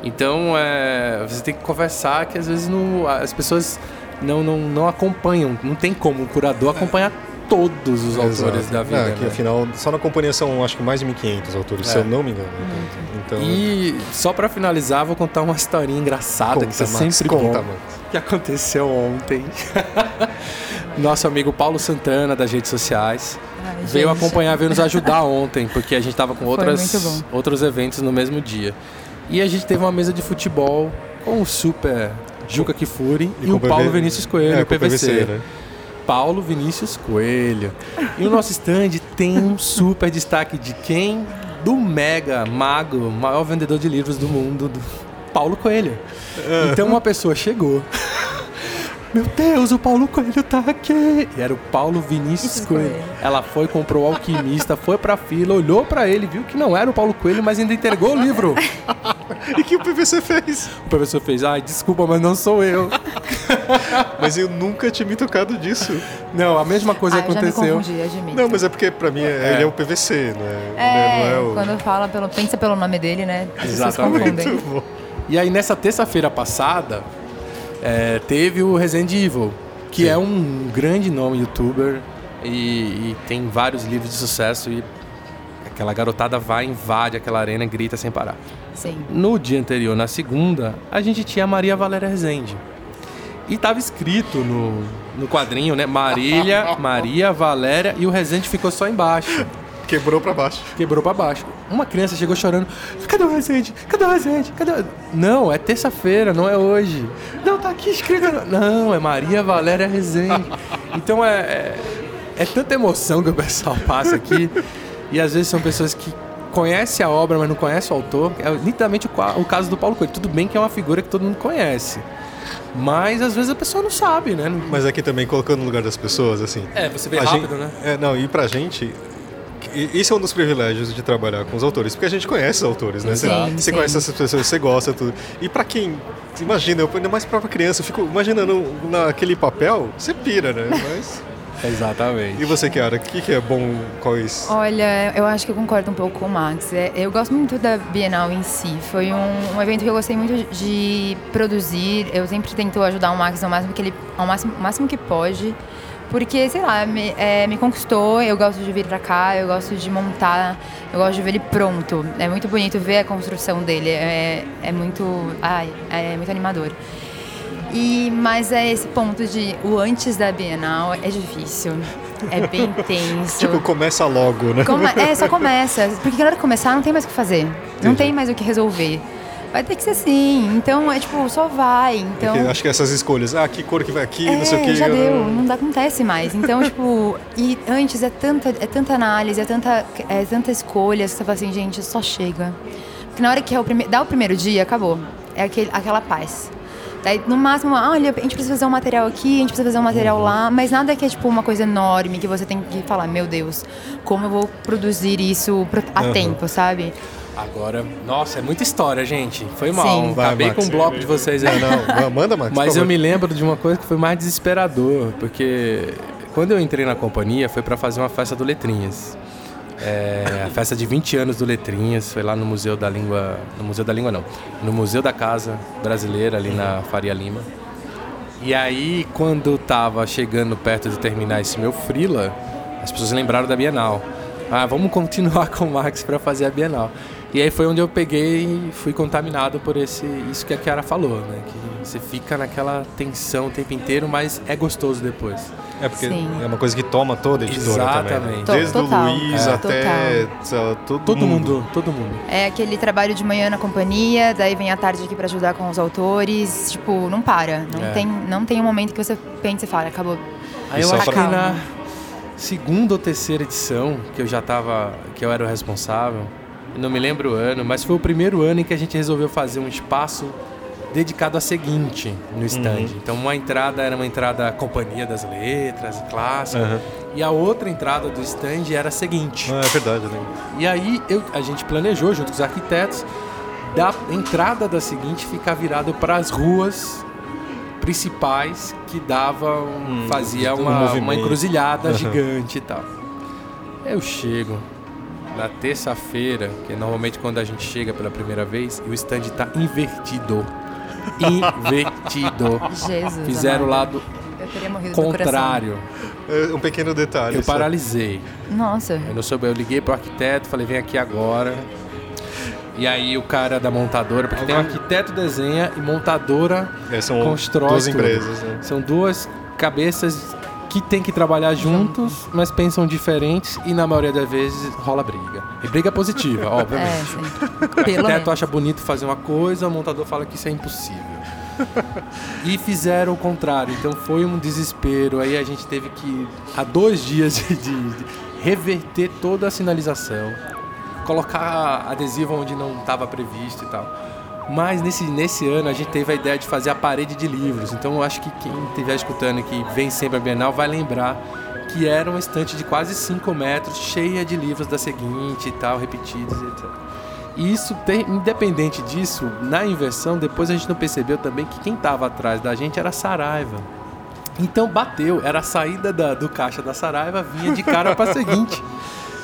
Então, é, você tem que conversar que às vezes não, as pessoas não, não, não acompanham, não tem como o curador acompanhar todos os autores Exato. da vida. É, que, né? Afinal, só na companhia são acho que mais de 1.500 autores, é. se eu não me engano. Então... E só para finalizar, vou contar uma historinha engraçada conta, que você sempre conta, bom, mano. que aconteceu ontem. Nosso amigo Paulo Santana das redes sociais Ai, veio gente. acompanhar, veio nos ajudar ontem, porque a gente estava com outras, outros eventos no mesmo dia. E a gente teve uma mesa de futebol com o super Juca Kifuri e, e o Paulo Vinícius Coelho, é, PVC. PVC né? Paulo Vinícius Coelho. E o nosso stand tem um super destaque de quem? Do mega mago, maior vendedor de livros do mundo, do Paulo Coelho. Então uma pessoa chegou. Meu Deus, o Paulo Coelho tá aqui. E era o Paulo Vinícius Coelho. Ela foi, comprou o alquimista, foi pra fila, olhou pra ele, viu que não era o Paulo Coelho, mas ainda entregou o livro. e que o PVC fez? O PVC fez, ai, desculpa, mas não sou eu. mas eu nunca tinha me tocado disso. Não, a mesma coisa ah, aconteceu. Já me confundi, admito. Não, mas é porque pra mim é. ele é o PVC, né? É, não é o... quando fala pelo, pensa pelo nome dele, né? Exatamente. E aí nessa terça-feira passada, é, teve o Resident Evil, que Sim. é um grande nome youtuber e, e, tem vários livros de sucesso e aquela garotada vai, invade aquela arena e grita sem parar. Sim. No dia anterior, na segunda, a gente tinha a Maria Valéria Rezende. E estava escrito no, no quadrinho, né? Marília, Maria, Valéria e o Rezende ficou só embaixo. Quebrou pra baixo. Quebrou pra baixo. Uma criança chegou chorando. Cadê o Resende? Cadê o Resende? Cadê o... Não, é terça-feira, não é hoje. Não, tá aqui escrito. Não, é Maria Valéria Resende. Então é, é, é tanta emoção que o pessoal passa aqui. E às vezes são pessoas que conhecem a obra, mas não conhecem o autor. É nitidamente o, o caso do Paulo Coelho. Tudo bem que é uma figura que todo mundo conhece. Mas às vezes a pessoa não sabe, né? Mas aqui também, colocando no lugar das pessoas, assim. É, você vê rápido, gente, né? É, não, e pra gente, isso é um dos privilégios de trabalhar com os autores, porque a gente conhece os autores, né? Sim, você, você conhece essas pessoas, você gosta tudo. E para quem, imagina, eu ainda mais para criança, eu fico imaginando naquele papel, você pira, né? Mas Exatamente. E você, Kiara, o que, que é bom quais? Olha, eu acho que eu concordo um pouco com o Max. É, eu gosto muito da Bienal em si. Foi um, um evento que eu gostei muito de produzir. Eu sempre tento ajudar o Max ao máximo que ele, ao máximo, máximo que pode. Porque, sei lá, me, é, me conquistou, eu gosto de vir pra cá, eu gosto de montar, eu gosto de ver ele pronto. É muito bonito ver a construção dele, é, é muito. Ai, é muito animador. E, mas é esse ponto de o antes da Bienal é difícil. É bem tenso. tipo, começa logo, né? Come, é, só começa. Porque na hora de começar não tem mais o que fazer. Entendi. Não tem mais o que resolver vai ter que ser assim. Então, é tipo, só vai. Então... É acho que essas escolhas, ah, que cor que vai aqui, é, não sei o que. já deu, não acontece mais. Então, tipo, e antes é tanta, é tanta análise, é tanta, é tanta escolha, você fala assim, gente, só chega. Porque na hora que é o prime... dá o primeiro dia, acabou. É aquele, aquela paz. Daí, no máximo, ah, olha, a gente precisa fazer um material aqui, a gente precisa fazer um material Uhum. lá, mas nada que é tipo uma coisa enorme que você tem que falar, meu Deus, como eu vou produzir isso a Uhum. tempo, sabe? Agora, nossa, é muita história, gente. Foi mal. Sim. Vai, Acabei Max. com o bloco de vocês aí. Não, não, manda, Max. Mas eu me lembro de uma coisa que foi mais desesperador, porque quando eu entrei na companhia foi para fazer uma festa do Letrinhas. É, a festa de 20 anos do Letrinhas foi lá no Museu da Língua, no Museu da Língua não, no Museu da Casa Brasileira ali na Faria Lima. E aí quando tava chegando perto de terminar esse meu frila, as pessoas lembraram da Bienal. Ah, vamos continuar com o Max para fazer a Bienal. E aí foi onde eu peguei e fui contaminado por esse isso que a Kiara falou, né? Que você fica naquela tensão o tempo inteiro, mas é gostoso depois. É porque Sim. é uma coisa que toma toda a editora também. né? Exatamente. Desde total. o Luiz É. até lá, todo, Todo mundo, todo mundo. É aquele trabalho de manhã na companhia, daí vem à tarde aqui pra ajudar com os autores, tipo, não para. Não, É. tem, não tem um momento que você pensa e fala, acabou. Aí eu só acho que na segunda ou terceira edição, que eu já tava, que eu era o responsável, não me lembro o ano, mas foi o primeiro ano em que a gente resolveu fazer um espaço dedicado a seguinte no stand. Então uma entrada era uma entrada Companhia das Letras, clássica, Aham. e a outra entrada do stand era a seguinte. Ah, é verdade, né? E aí eu, a gente planejou junto com os arquitetos da entrada da seguinte ficar virado para as ruas principais que davam, fazia um uma, movimento. uma encruzilhada Aham. gigante e tal. Eu chego na terça-feira, que é normalmente quando a gente chega pela primeira vez, e o stand tá invertido. Invertido. Jesus. Fizeram o lado Eu teria morrido do coração. contrário. É um pequeno detalhe. Eu só. paralisei. Nossa. Eu não soube, eu liguei pro arquiteto, falei, vem aqui agora. E aí o cara da montadora, porque tem um arquiteto desenha e montadora É, são constrói duas tudo. empresas, né? São duas cabeças que têm que trabalhar juntos, mas pensam diferentes e na maioria das vezes rola briga. E briga positiva, É, obviamente. O Pelo arquiteto menos. acha bonito fazer uma coisa, o montador fala que isso é impossível. E fizeram o contrário, então foi um desespero. Aí a gente teve que, há dois dias, de- de reverter toda a sinalização, colocar adesivo onde não estava previsto e tal. Mas nesse, nesse ano a gente teve a ideia de fazer a parede de livros. Então eu acho que quem estiver escutando e que vem sempre a Bienal vai lembrar que era uma estante de quase 5 metros, cheia de livros da seguinte e tal, repetidos e etc. E isso, tem, independente disso, na inversão, depois a gente não percebeu também que quem estava atrás da gente era a Saraiva. Então bateu, era a saída da- do caixa da Saraiva, vinha de cara para seguinte.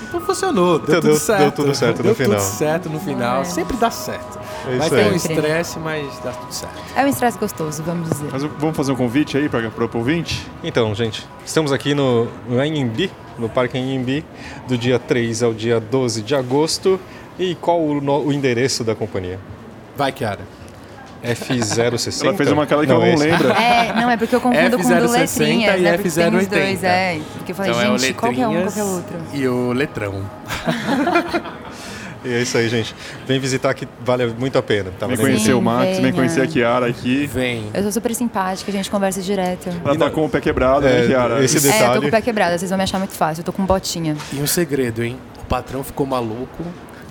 Então funcionou, deu, Deu- tudo deu certo. tudo certo no deu final. tudo certo no final. É. Sempre dá certo. É Vai ter um estresse, mas dá tudo certo. É um estresse gostoso, vamos dizer. Mas vamos fazer um convite aí para o ouvinte? Então, gente, estamos aqui no, no Anhembi, no Parque Anhembi, do dia 3 ao dia 12 de agosto. E qual o, no- o endereço da companhia? Vai, Kiara. F060? Ela fez uma cara que ela não esse. lembra. É, não, é porque eu confundo com o do F060 Letrinhas, e né? Porque tem os F080. dois, é. Porque eu falei, Então é gente, qual que é um, qual que é o outro? e o Letrão. E é isso aí, gente. Vem visitar que vale muito a pena. Tá Vem conhecer o Max, vem venha. conhecer a Kiara aqui. Vem. Eu sou super simpática, a gente conversa direto. Ela tá com o pé quebrado, É, né, Kiara? esse É, eu tô detalhe. com o pé quebrado, vocês vão me achar muito fácil. Eu tô com botinha. E um segredo, hein? O patrão ficou maluco.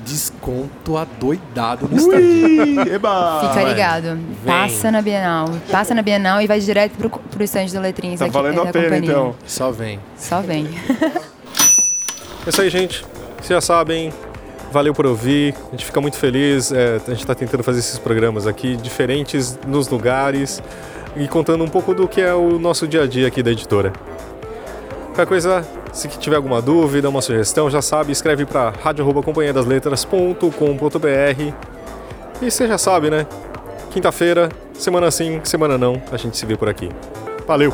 Desconto adoidado no stand. Eba! Fica ligado. Passa na Bienal. Passa na Bienal e vai direto pro, pro stand do Letrinhas Tá aqui, valendo da a pena, companhia. então. Só vem. Só vem. É isso aí, gente. Vocês já sabem. Valeu por ouvir. A gente fica muito feliz. É, a gente está tentando fazer esses programas aqui diferentes nos lugares e contando um pouco do que é o nosso dia a dia aqui da editora. Qualquer coisa, se tiver alguma dúvida, uma sugestão, já sabe, escreve para radio@companhiadasletras.com.br. E você já sabe, né? Quinta-feira, semana sim, semana não, a gente se vê por aqui. Valeu!